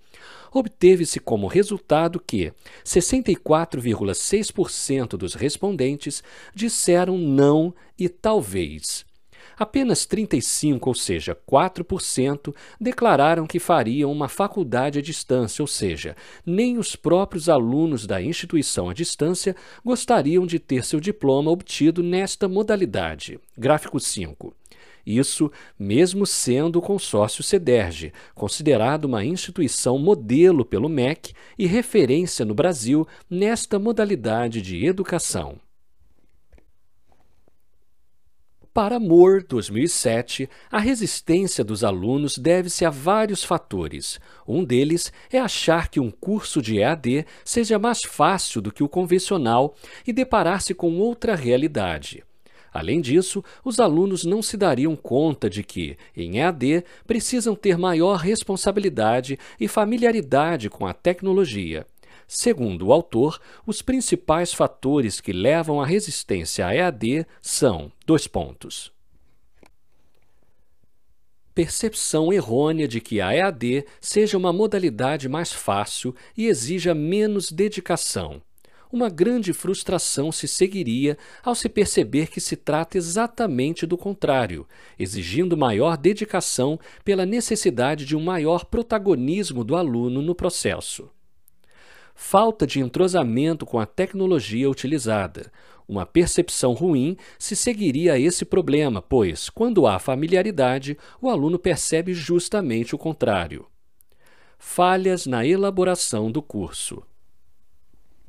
obteve-se como resultado que 64,6% dos respondentes disseram não e talvez. Apenas 35, ou seja, 4%, declararam que fariam uma faculdade à distância, ou seja, nem os próprios alunos da instituição à distância gostariam de ter seu diploma obtido nesta modalidade. Gráfico 5. Isso mesmo sendo o consórcio CEDERJ, considerado uma instituição modelo pelo MEC e referência no Brasil nesta modalidade de educação. Para Moore, 2007, a resistência dos alunos deve-se a vários fatores. Um deles é achar que um curso de EAD seja mais fácil do que o convencional e deparar-se com outra realidade. Além disso, os alunos não se dariam conta de que, em EAD, precisam ter maior responsabilidade e familiaridade com a tecnologia. Segundo o autor, os principais fatores que levam à resistência à EAD são: dois pontos. Percepção errônea de que a EAD seja uma modalidade mais fácil e exija menos dedicação. Uma grande frustração se seguiria ao se perceber que se trata exatamente do contrário, exigindo maior dedicação pela necessidade de um maior protagonismo do aluno no processo falta de entrosamento com a tecnologia utilizada. Uma percepção ruim se seguiria a esse problema, pois, quando há familiaridade, o aluno percebe justamente o contrário. Falhas na elaboração do curso.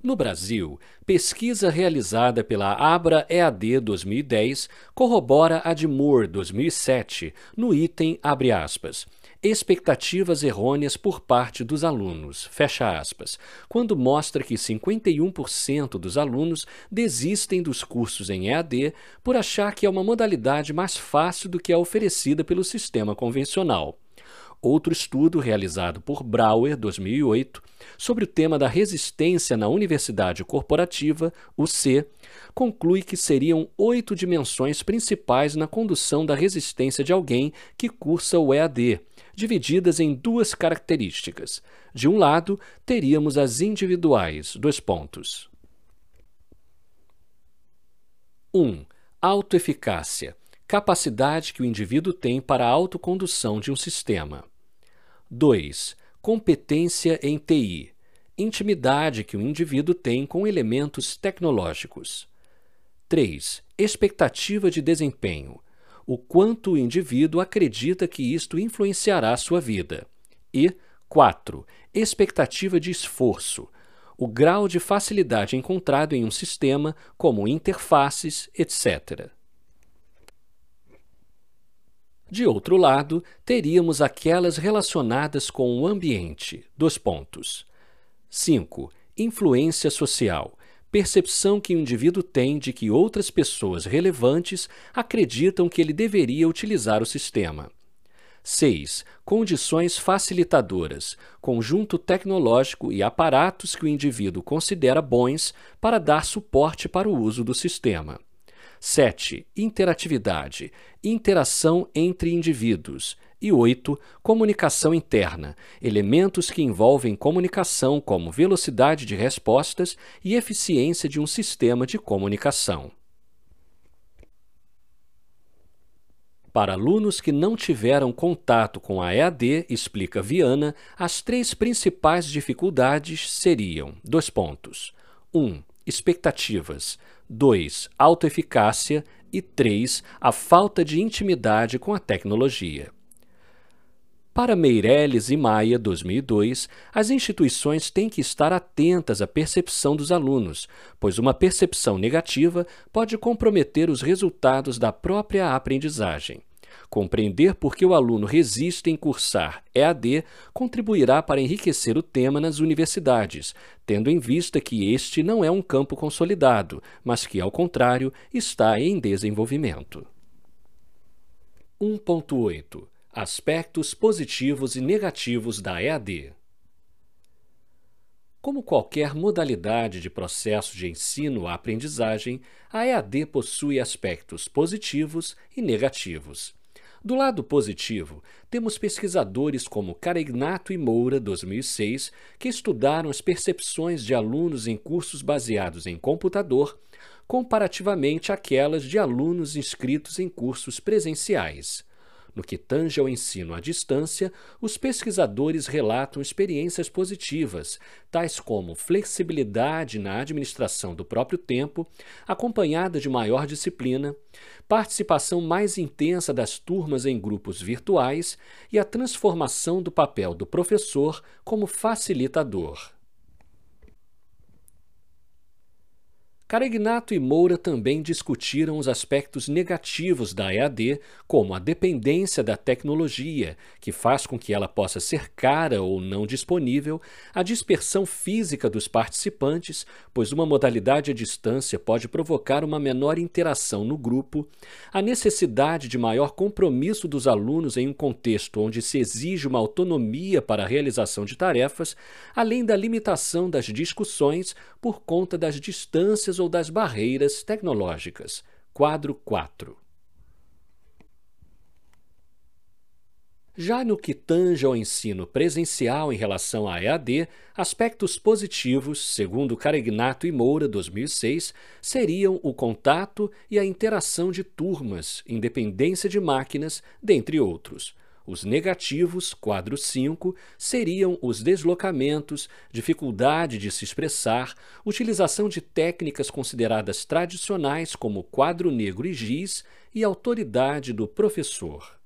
No Brasil, pesquisa realizada pela Abra EAD 2010 corrobora a de Moore 2007 no item abre aspas expectativas errôneas por parte dos alunos, fecha aspas, quando mostra que 51% dos alunos desistem dos cursos em EAD por achar que é uma modalidade mais fácil do que a oferecida pelo sistema convencional. Outro estudo realizado por Brauer, 2008, sobre o tema da resistência na universidade corporativa, o C, conclui que seriam oito dimensões principais na condução da resistência de alguém que cursa o EAD, divididas em duas características. De um lado, teríamos as individuais, dois pontos. 1. Um, autoeficácia, capacidade que o indivíduo tem para a autocondução de um sistema. 2. Competência em TI, intimidade que o indivíduo tem com elementos tecnológicos. 3. Expectativa de desempenho, o quanto o indivíduo acredita que isto influenciará sua vida. E 4. Expectativa de esforço, o grau de facilidade encontrado em um sistema, como interfaces, etc. De outro lado, teríamos aquelas relacionadas com o ambiente. Dois pontos. 5. Influência social percepção que o indivíduo tem de que outras pessoas relevantes acreditam que ele deveria utilizar o sistema. 6. Condições facilitadoras, conjunto tecnológico e aparatos que o indivíduo considera bons para dar suporte para o uso do sistema. 7. Interatividade, interação entre indivíduos. E 8. Comunicação interna, elementos que envolvem comunicação como velocidade de respostas e eficiência de um sistema de comunicação. Para alunos que não tiveram contato com a EAD, explica Viana, as três principais dificuldades seriam: dois pontos. 1. Um, expectativas. 2. Autoeficácia. E 3. A falta de intimidade com a tecnologia. Para Meirelles e Maia, 2002, as instituições têm que estar atentas à percepção dos alunos, pois uma percepção negativa pode comprometer os resultados da própria aprendizagem. Compreender por que o aluno resiste em cursar EAD contribuirá para enriquecer o tema nas universidades, tendo em vista que este não é um campo consolidado, mas que, ao contrário, está em desenvolvimento. 1.8 Aspectos positivos e negativos da EAD. Como qualquer modalidade de processo de ensino-aprendizagem, a EAD possui aspectos positivos e negativos. Do lado positivo, temos pesquisadores como Caregnato e Moura, 2006, que estudaram as percepções de alunos em cursos baseados em computador comparativamente àquelas de alunos inscritos em cursos presenciais. No que tange ao ensino à distância, os pesquisadores relatam experiências positivas, tais como flexibilidade na administração do próprio tempo, acompanhada de maior disciplina, participação mais intensa das turmas em grupos virtuais e a transformação do papel do professor como facilitador. Caregnato e Moura também discutiram os aspectos negativos da EAD, como a dependência da tecnologia, que faz com que ela possa ser cara ou não disponível, a dispersão física dos participantes, pois uma modalidade à distância pode provocar uma menor interação no grupo, a necessidade de maior compromisso dos alunos em um contexto onde se exige uma autonomia para a realização de tarefas, além da limitação das discussões por conta das distâncias ou das barreiras tecnológicas. Quadro 4. Já no que tange ao ensino presencial em relação à EAD, aspectos positivos, segundo Caregnato e Moura, 2006, seriam o contato e a interação de turmas, independência de máquinas, dentre outros. Os negativos, quadro 5, seriam os deslocamentos, dificuldade de se expressar, utilização de técnicas consideradas tradicionais como quadro negro e giz e autoridade do professor.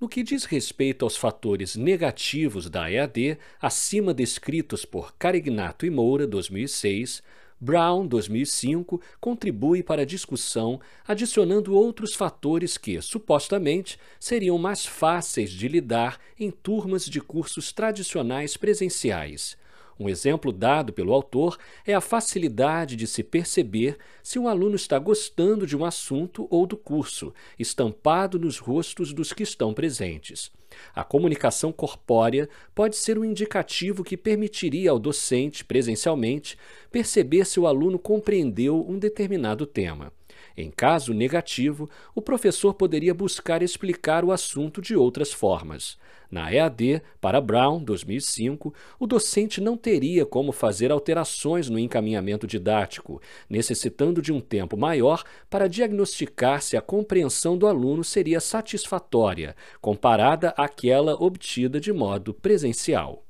No que diz respeito aos fatores negativos da EAD, acima descritos por Carignato e Moura, 2006, Brown, 2005, contribui para a discussão, adicionando outros fatores que, supostamente, seriam mais fáceis de lidar em turmas de cursos tradicionais presenciais. Um exemplo dado pelo autor é a facilidade de se perceber se um aluno está gostando de um assunto ou do curso, estampado nos rostos dos que estão presentes. A comunicação corpórea pode ser um indicativo que permitiria ao docente, presencialmente, perceber se o aluno compreendeu um determinado tema. Em caso negativo, o professor poderia buscar explicar o assunto de outras formas. Na EAD, para Brown, 2005, o docente não teria como fazer alterações no encaminhamento didático, necessitando de um tempo maior para diagnosticar se a compreensão do aluno seria satisfatória, comparada àquela obtida de modo presencial.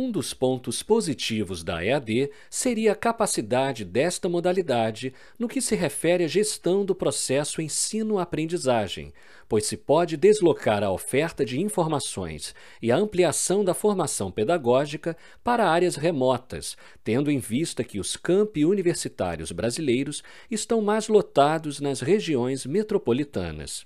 Um dos pontos positivos da EAD seria a capacidade desta modalidade no que se refere à gestão do processo ensino-aprendizagem, pois se pode deslocar a oferta de informações e a ampliação da formação pedagógica para áreas remotas, tendo em vista que os campi universitários brasileiros estão mais lotados nas regiões metropolitanas.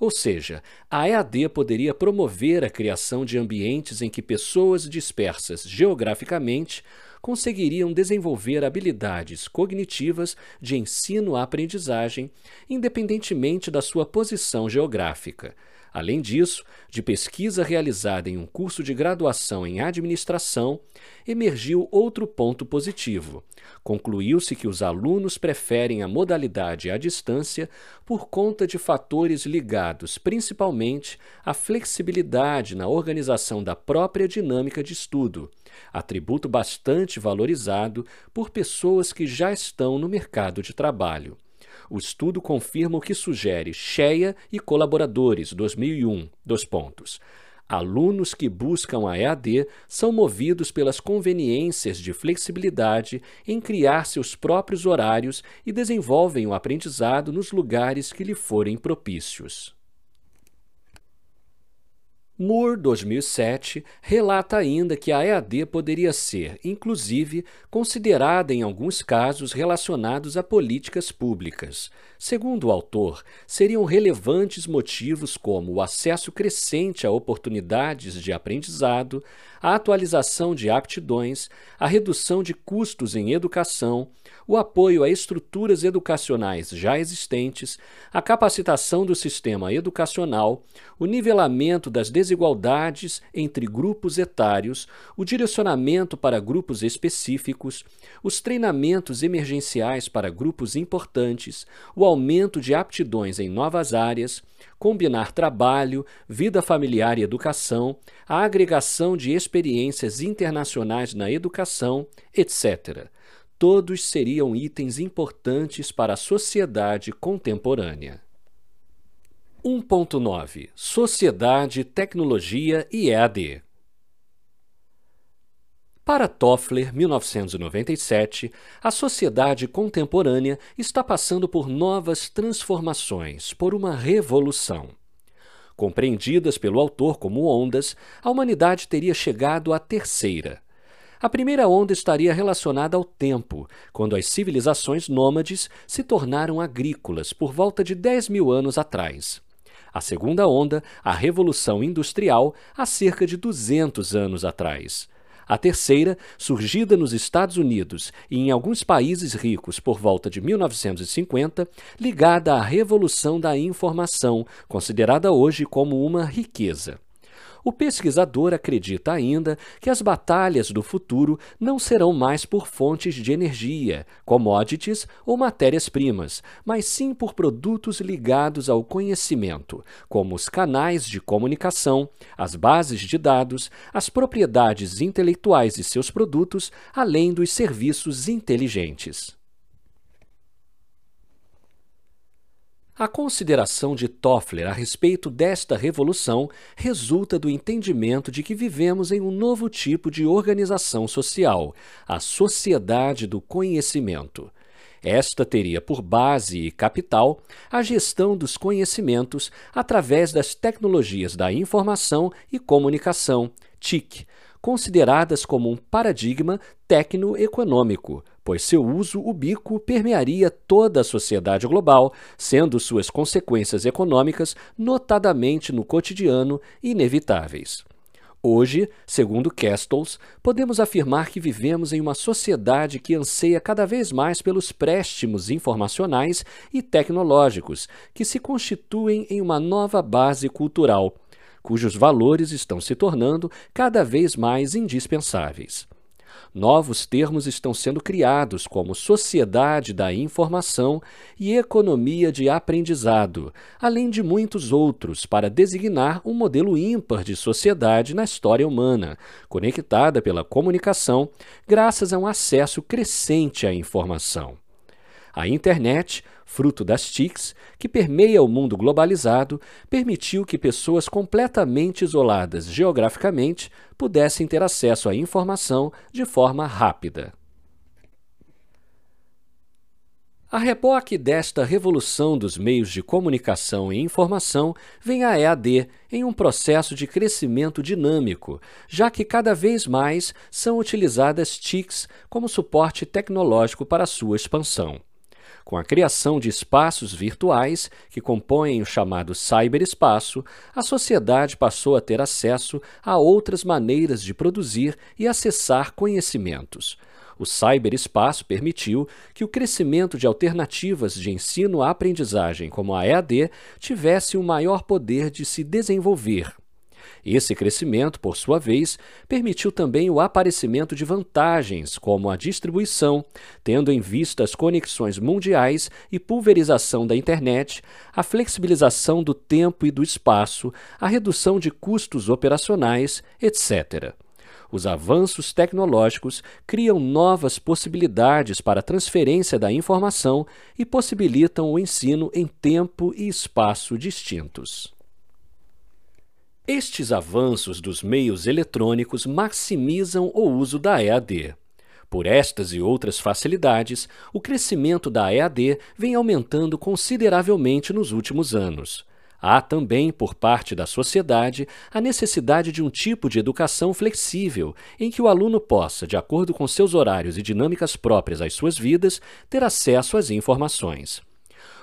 Ou seja, a EAD poderia promover a criação de ambientes em que pessoas dispersas geograficamente conseguiriam desenvolver habilidades cognitivas de ensino-aprendizagem, independentemente da sua posição geográfica. Além disso, de pesquisa realizada em um curso de graduação em administração, emergiu outro ponto positivo. Concluiu-se que os alunos preferem a modalidade à distância por conta de fatores ligados principalmente à flexibilidade na organização da própria dinâmica de estudo, atributo bastante valorizado por pessoas que já estão no mercado de trabalho. O estudo confirma o que sugere Cheia e colaboradores, 2001, dos pontos. Alunos que buscam a EAD são movidos pelas conveniências de flexibilidade em criar seus próprios horários e desenvolvem o aprendizado nos lugares que lhe forem propícios. Moore, 2007, relata ainda que a EAD poderia ser, inclusive, considerada em alguns casos relacionados a políticas públicas. Segundo o autor, seriam relevantes motivos como o acesso crescente a oportunidades de aprendizado, a atualização de aptidões, a redução de custos em educação, o apoio a estruturas educacionais já existentes, a capacitação do sistema educacional, o nivelamento das desigualdades entre grupos etários, o direcionamento para grupos específicos, os treinamentos emergenciais para grupos importantes, o aumento de aptidões em novas áreas, combinar trabalho, vida familiar e educação, a agregação de experiências internacionais na educação, etc. Todos seriam itens importantes para a sociedade contemporânea. 1.9 Sociedade, Tecnologia e EAD para Toffler, 1997, a sociedade contemporânea está passando por novas transformações, por uma revolução. Compreendidas pelo autor como ondas, a humanidade teria chegado à terceira. A primeira onda estaria relacionada ao tempo, quando as civilizações nômades se tornaram agrícolas por volta de 10 mil anos atrás. A segunda onda, a Revolução Industrial, há cerca de 200 anos atrás. A terceira, surgida nos Estados Unidos e em alguns países ricos por volta de 1950, ligada à Revolução da Informação, considerada hoje como uma riqueza. O pesquisador acredita ainda que as batalhas do futuro não serão mais por fontes de energia, commodities ou matérias-primas, mas sim por produtos ligados ao conhecimento, como os canais de comunicação, as bases de dados, as propriedades intelectuais de seus produtos, além dos serviços inteligentes. A consideração de Toffler a respeito desta revolução resulta do entendimento de que vivemos em um novo tipo de organização social, a sociedade do conhecimento. Esta teria por base e capital a gestão dos conhecimentos através das tecnologias da informação e comunicação, TIC, consideradas como um paradigma tecnoeconômico, pois seu uso ubíquo permearia toda a sociedade global, sendo suas consequências econômicas, notadamente no cotidiano, inevitáveis. Hoje, segundo Castells, podemos afirmar que vivemos em uma sociedade que anseia cada vez mais pelos préstimos informacionais e tecnológicos, que se constituem em uma nova base cultural, cujos valores estão se tornando cada vez mais indispensáveis. Novos termos estão sendo criados, como sociedade da informação e economia de aprendizado, além de muitos outros, para designar um modelo ímpar de sociedade na história humana, conectada pela comunicação, graças a um acesso crescente à informação. A internet, fruto das TICs, que permeia o mundo globalizado, permitiu que pessoas completamente isoladas geograficamente pudessem ter acesso à informação de forma rápida. A reboque desta revolução dos meios de comunicação e informação vem a EAD em um processo de crescimento dinâmico, já que cada vez mais são utilizadas TICs como suporte tecnológico para sua expansão. Com a criação de espaços virtuais, que compõem o chamado cyberespaço, a sociedade passou a ter acesso a outras maneiras de produzir e acessar conhecimentos. O cyberespaço permitiu que o crescimento de alternativas de ensino-aprendizagem como a EAD tivesse um maior poder de se desenvolver esse crescimento, por sua vez, permitiu também o aparecimento de vantagens, como a distribuição, tendo em vista as conexões mundiais e pulverização da internet, a flexibilização do tempo e do espaço, a redução de custos operacionais, etc. Os avanços tecnológicos criam novas possibilidades para a transferência da informação e possibilitam o ensino em tempo e espaço distintos. Estes avanços dos meios eletrônicos maximizam o uso da EAD. Por estas e outras facilidades, o crescimento da EAD vem aumentando consideravelmente nos últimos anos. Há também, por parte da sociedade, a necessidade de um tipo de educação flexível, em que o aluno possa, de acordo com seus horários e dinâmicas próprias às suas vidas, ter acesso às informações.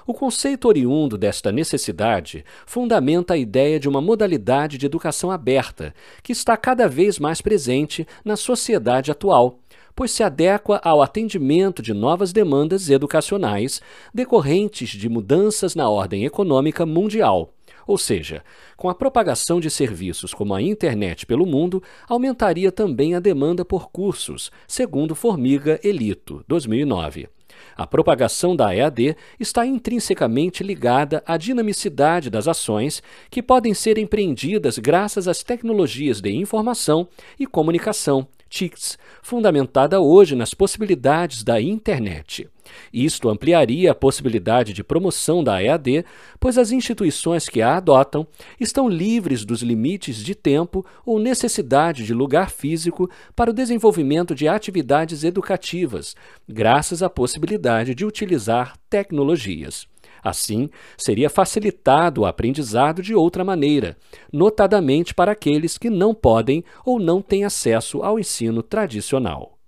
O conceito oriundo desta necessidade fundamenta a ideia de uma modalidade de educação aberta, que está cada vez mais presente na sociedade atual, pois se adequa ao atendimento de novas demandas educacionais decorrentes de mudanças na ordem econômica mundial. Ou seja, com a propagação de serviços como a internet pelo mundo, aumentaria também a demanda por cursos, segundo Formiga Elito, 2009. A propagação da EAD está intrinsecamente ligada à dinamicidade das ações que podem ser empreendidas graças às tecnologias de informação e comunicação, TICs, fundamentada hoje nas possibilidades da internet. Isto ampliaria a possibilidade de promoção da EAD, pois as instituições que a adotam estão livres dos limites de tempo ou necessidade de lugar físico para o desenvolvimento de atividades educativas, graças à possibilidade de utilizar tecnologias. Assim, seria facilitado o aprendizado de outra maneira, notadamente para aqueles que não podem ou não têm acesso ao ensino tradicional.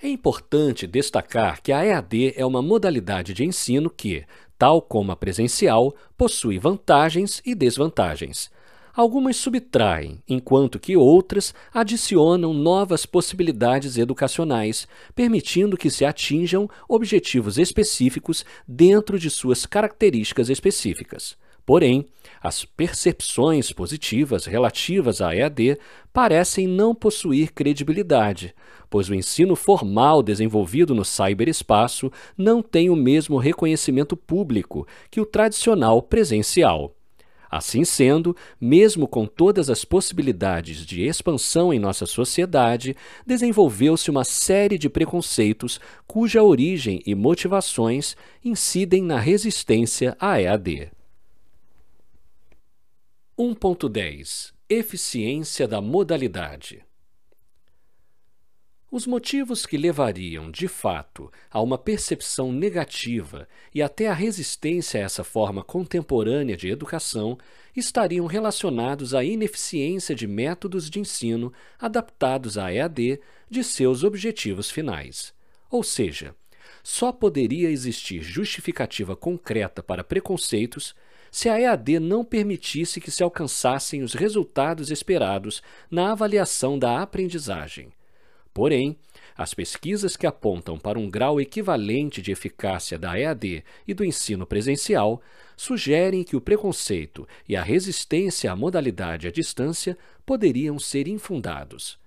É importante destacar que a EAD é uma modalidade de ensino que, tal como a presencial, possui vantagens e desvantagens. Algumas subtraem, enquanto que outras adicionam novas possibilidades educacionais, permitindo que se atinjam objetivos específicos dentro de suas características específicas. Porém, as percepções positivas relativas à EAD parecem não possuir credibilidade, pois o ensino formal desenvolvido no cyberespaço não tem o mesmo reconhecimento público que o tradicional presencial. Assim sendo, mesmo com todas as possibilidades de expansão em nossa sociedade, desenvolveu-se uma série de preconceitos cuja origem e motivações incidem na resistência à EAD. 1.10 Eficiência da modalidade os motivos que levariam, de fato, a uma percepção negativa e até a resistência a essa forma contemporânea de educação estariam relacionados à ineficiência de métodos de ensino adaptados à EAD de seus objetivos finais. Ou seja, só poderia existir justificativa concreta para preconceitos se a EAD não permitisse que se alcançassem os resultados esperados na avaliação da aprendizagem. Porém, as pesquisas que apontam para um grau equivalente de eficácia da EAD e do ensino presencial sugerem que o preconceito e a resistência à modalidade à distância poderiam ser infundados.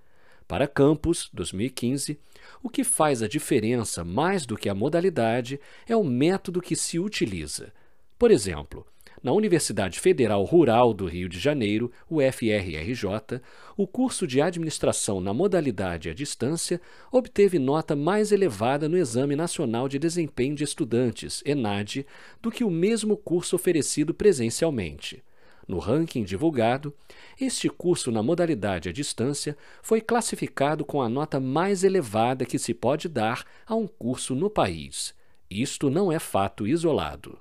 Para Campos, 2015, o que faz a diferença mais do que a modalidade é o método que se utiliza. Por exemplo, na Universidade Federal Rural do Rio de Janeiro, UFRRJ, o curso de administração na modalidade à distância obteve nota mais elevada no Exame Nacional de Desempenho de Estudantes, ENAD, do que o mesmo curso oferecido presencialmente. No ranking divulgado, este curso na modalidade à distância foi classificado com a nota mais elevada que se pode dar a um curso no país. Isto não é fato isolado.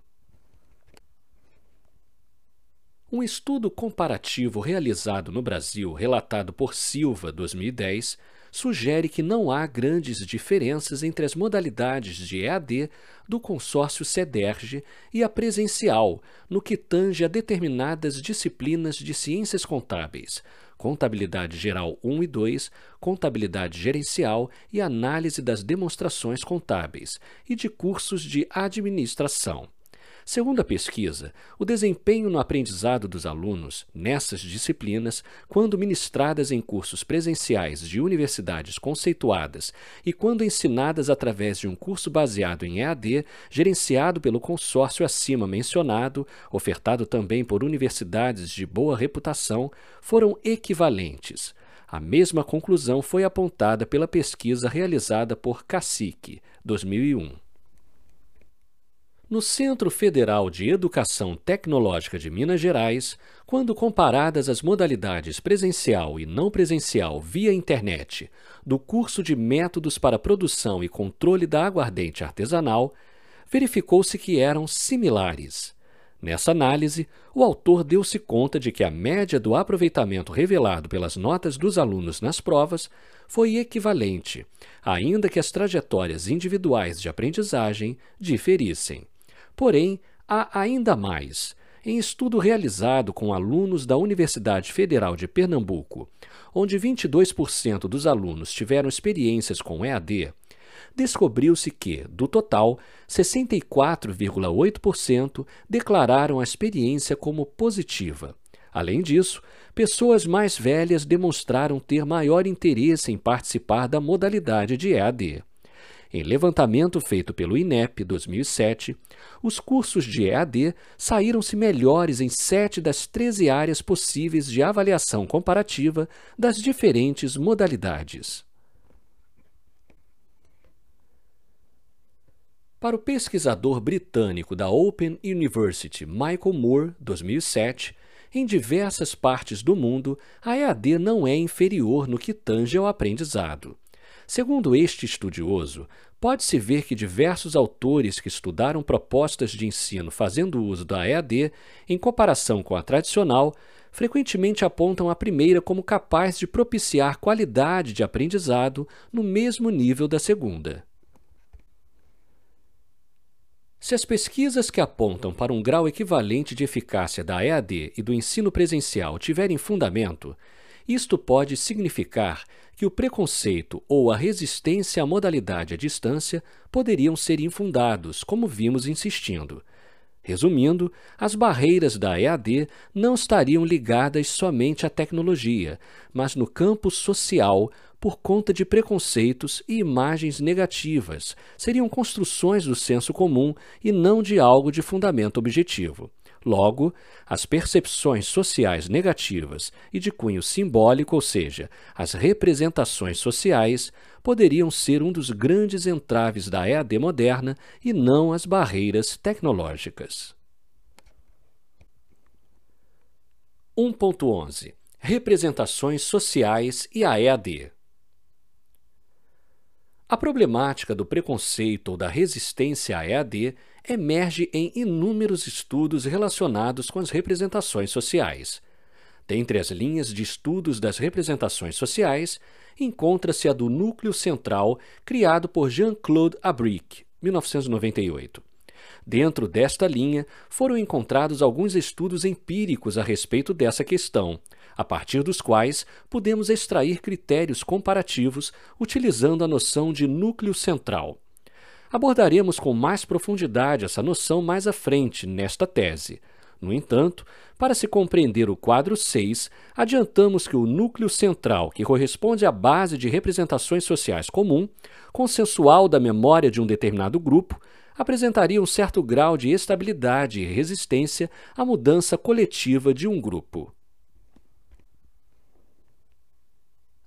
Um estudo comparativo realizado no Brasil, relatado por Silva, 2010, sugere que não há grandes diferenças entre as modalidades de EAD do consórcio CEDERJ e a presencial, no que tange a determinadas disciplinas de ciências contábeis, Contabilidade Geral 1 e 2, Contabilidade Gerencial e Análise das Demonstrações Contábeis, e de cursos de administração. Segundo a pesquisa, o desempenho no aprendizado dos alunos nessas disciplinas, quando ministradas em cursos presenciais de universidades conceituadas e quando ensinadas através de um curso baseado em EAD, gerenciado pelo consórcio acima mencionado, ofertado também por universidades de boa reputação, foram equivalentes. A mesma conclusão foi apontada pela pesquisa realizada por Cacique, 2001. No Centro Federal de Educação Tecnológica de Minas Gerais, quando comparadas as modalidades presencial e não presencial via internet do curso de Métodos para Produção e Controle da Aguardente Artesanal, verificou-se que eram similares. Nessa análise, o autor deu-se conta de que a média do aproveitamento revelado pelas notas dos alunos nas provas foi equivalente, ainda que as trajetórias individuais de aprendizagem diferissem. Porém, há ainda mais. Em estudo realizado com alunos da Universidade Federal de Pernambuco, onde 22% dos alunos tiveram experiências com EAD, descobriu-se que, do total, 64,8% declararam a experiência como positiva. Além disso, pessoas mais velhas demonstraram ter maior interesse em participar da modalidade de EAD. Em levantamento feito pelo INEP 2007, os cursos de EAD saíram-se melhores em sete das 13 áreas possíveis de avaliação comparativa das diferentes modalidades. Para o pesquisador britânico da Open University Michael Moore, 2007, em diversas partes do mundo, a EAD não é inferior no que tange ao aprendizado. Segundo este estudioso, pode-se ver que diversos autores que estudaram propostas de ensino fazendo uso da EAD, em comparação com a tradicional, frequentemente apontam a primeira como capaz de propiciar qualidade de aprendizado no mesmo nível da segunda. Se as pesquisas que apontam para um grau equivalente de eficácia da EAD e do ensino presencial tiverem fundamento, isto pode significar que o preconceito ou a resistência à modalidade à distância poderiam ser infundados, como vimos insistindo. Resumindo, as barreiras da EAD não estariam ligadas somente à tecnologia, mas no campo social, por conta de preconceitos e imagens negativas, seriam construções do senso comum e não de algo de fundamento objetivo. Logo, as percepções sociais negativas e de cunho simbólico, ou seja, as representações sociais, poderiam ser um dos grandes entraves da EAD moderna e não as barreiras tecnológicas. 1.11 Representações sociais e a EAD a problemática do preconceito ou da resistência à EAD emerge em inúmeros estudos relacionados com as representações sociais. Dentre as linhas de estudos das representações sociais, encontra-se a do Núcleo Central, criado por Jean-Claude Abric, 1998. Dentro desta linha, foram encontrados alguns estudos empíricos a respeito dessa questão, a partir dos quais podemos extrair critérios comparativos utilizando a noção de núcleo central. Abordaremos com mais profundidade essa noção mais à frente nesta tese. No entanto, para se compreender o quadro 6, adiantamos que o núcleo central, que corresponde à base de representações sociais comum, consensual da memória de um determinado grupo, apresentaria um certo grau de estabilidade e resistência à mudança coletiva de um grupo.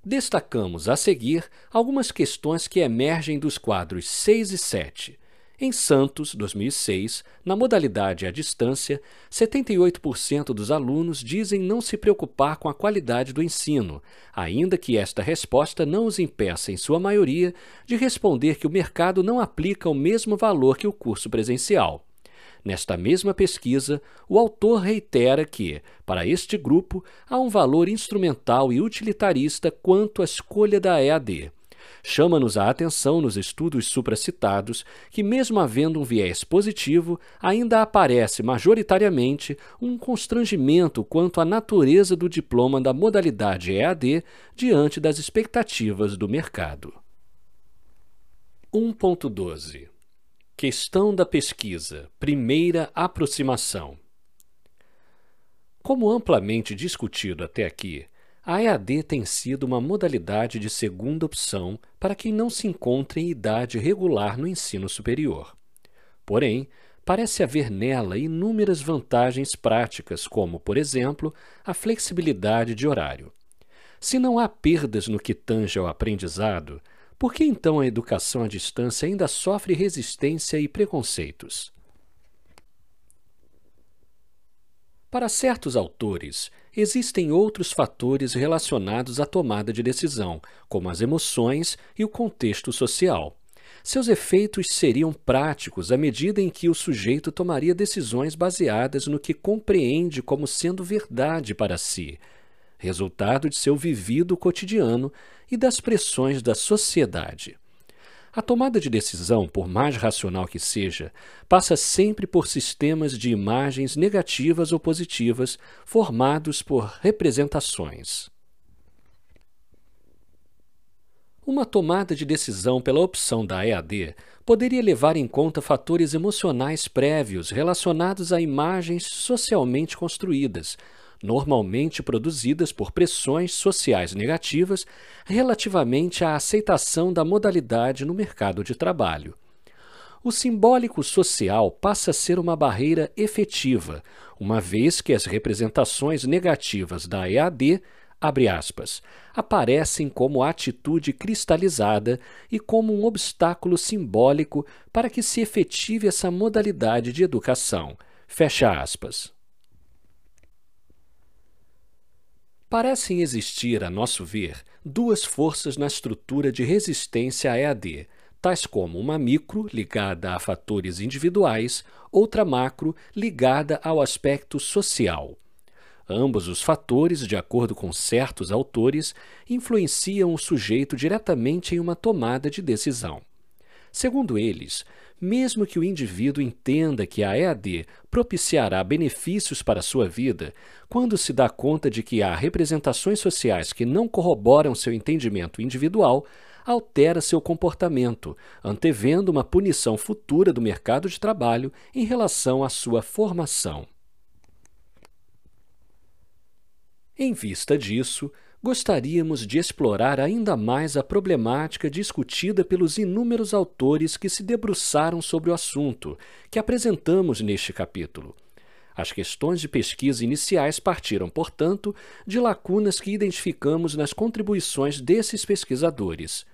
Destacamos a seguir algumas questões que emergem dos quadros 6 e 7. Em Santos, 2006, na modalidade à distância, 78% dos alunos dizem não se preocupar com a qualidade do ensino, ainda que esta resposta não os impeça, em sua maioria, de responder que o mercado não aplica o mesmo valor que o curso presencial. Nesta mesma pesquisa, o autor reitera que, para este grupo, há um valor instrumental e utilitarista quanto à escolha da EAD. Chama-nos a atenção nos estudos supracitados que, mesmo havendo um viés positivo, ainda aparece majoritariamente um constrangimento quanto à natureza do diploma da modalidade EAD diante das expectativas do mercado. 1.12 Questão da pesquisa. Primeira aproximação. Como amplamente discutido até aqui, a EAD tem sido uma modalidade de segunda opção para quem não se encontra em idade regular no ensino superior. Porém, parece haver nela inúmeras vantagens práticas, como, por exemplo, a flexibilidade de horário. Se não há perdas no que tange ao aprendizado, por que então a educação à distância ainda sofre resistência e preconceitos? Para certos autores, existem outros fatores relacionados à tomada de decisão, como as emoções e o contexto social. Seus efeitos seriam práticos à medida em que o sujeito tomaria decisões baseadas no que compreende como sendo verdade para si, resultado de seu vivido cotidiano e das pressões da sociedade. A tomada de decisão, por mais racional que seja, passa sempre por sistemas de imagens negativas ou positivas formados por representações. Uma tomada de decisão pela opção da EAD poderia levar em conta fatores emocionais prévios relacionados a imagens socialmente construídas, normalmente produzidas por pressões sociais negativas relativamente à aceitação da modalidade no mercado de trabalho. O simbólico social passa a ser uma barreira efetiva, uma vez que as representações negativas da EAD abre aspas, aparecem como atitude cristalizada e como um obstáculo simbólico para que se efetive essa modalidade de educação. Fecha aspas. Parecem existir, a nosso ver, duas forças na estrutura de resistência à EAD, tais como uma micro, ligada a fatores individuais, outra macro, ligada ao aspecto social. Ambos os fatores, de acordo com certos autores, influenciam o sujeito diretamente em uma tomada de decisão. Segundo eles, mesmo que o indivíduo entenda que a EAD propiciará benefícios para sua vida, quando se dá conta de que há representações sociais que não corroboram seu entendimento individual, altera seu comportamento, antevendo uma punição futura do mercado de trabalho em relação à sua formação. Em vista disso, gostaríamos de explorar ainda mais a problemática discutida pelos inúmeros autores que se debruçaram sobre o assunto, que apresentamos neste capítulo. As questões de pesquisa iniciais partiram, portanto, de lacunas que identificamos nas contribuições desses pesquisadores.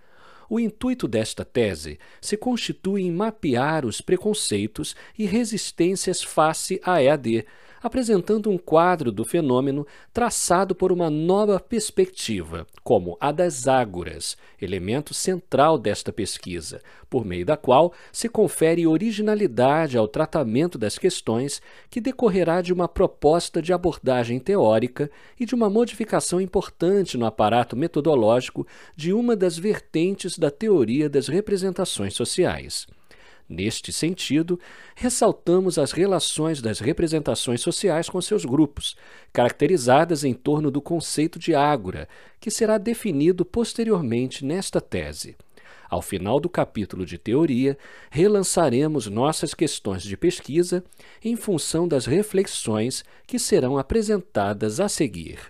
O intuito desta tese se constitui em mapear os preconceitos e resistências face à EAD, apresentando um quadro do fenômeno traçado por uma nova perspectiva, como a das ágoras, elemento central desta pesquisa, por meio da qual se confere originalidade ao tratamento das questões que decorrerá de uma proposta de abordagem teórica e de uma modificação importante no aparato metodológico de uma das vertentes da teoria das representações sociais. Neste sentido, ressaltamos as relações das representações sociais com seus grupos, caracterizadas em torno do conceito de ágora, que será definido posteriormente nesta tese. Ao final do capítulo de teoria, relançaremos nossas questões de pesquisa em função das reflexões que serão apresentadas a seguir.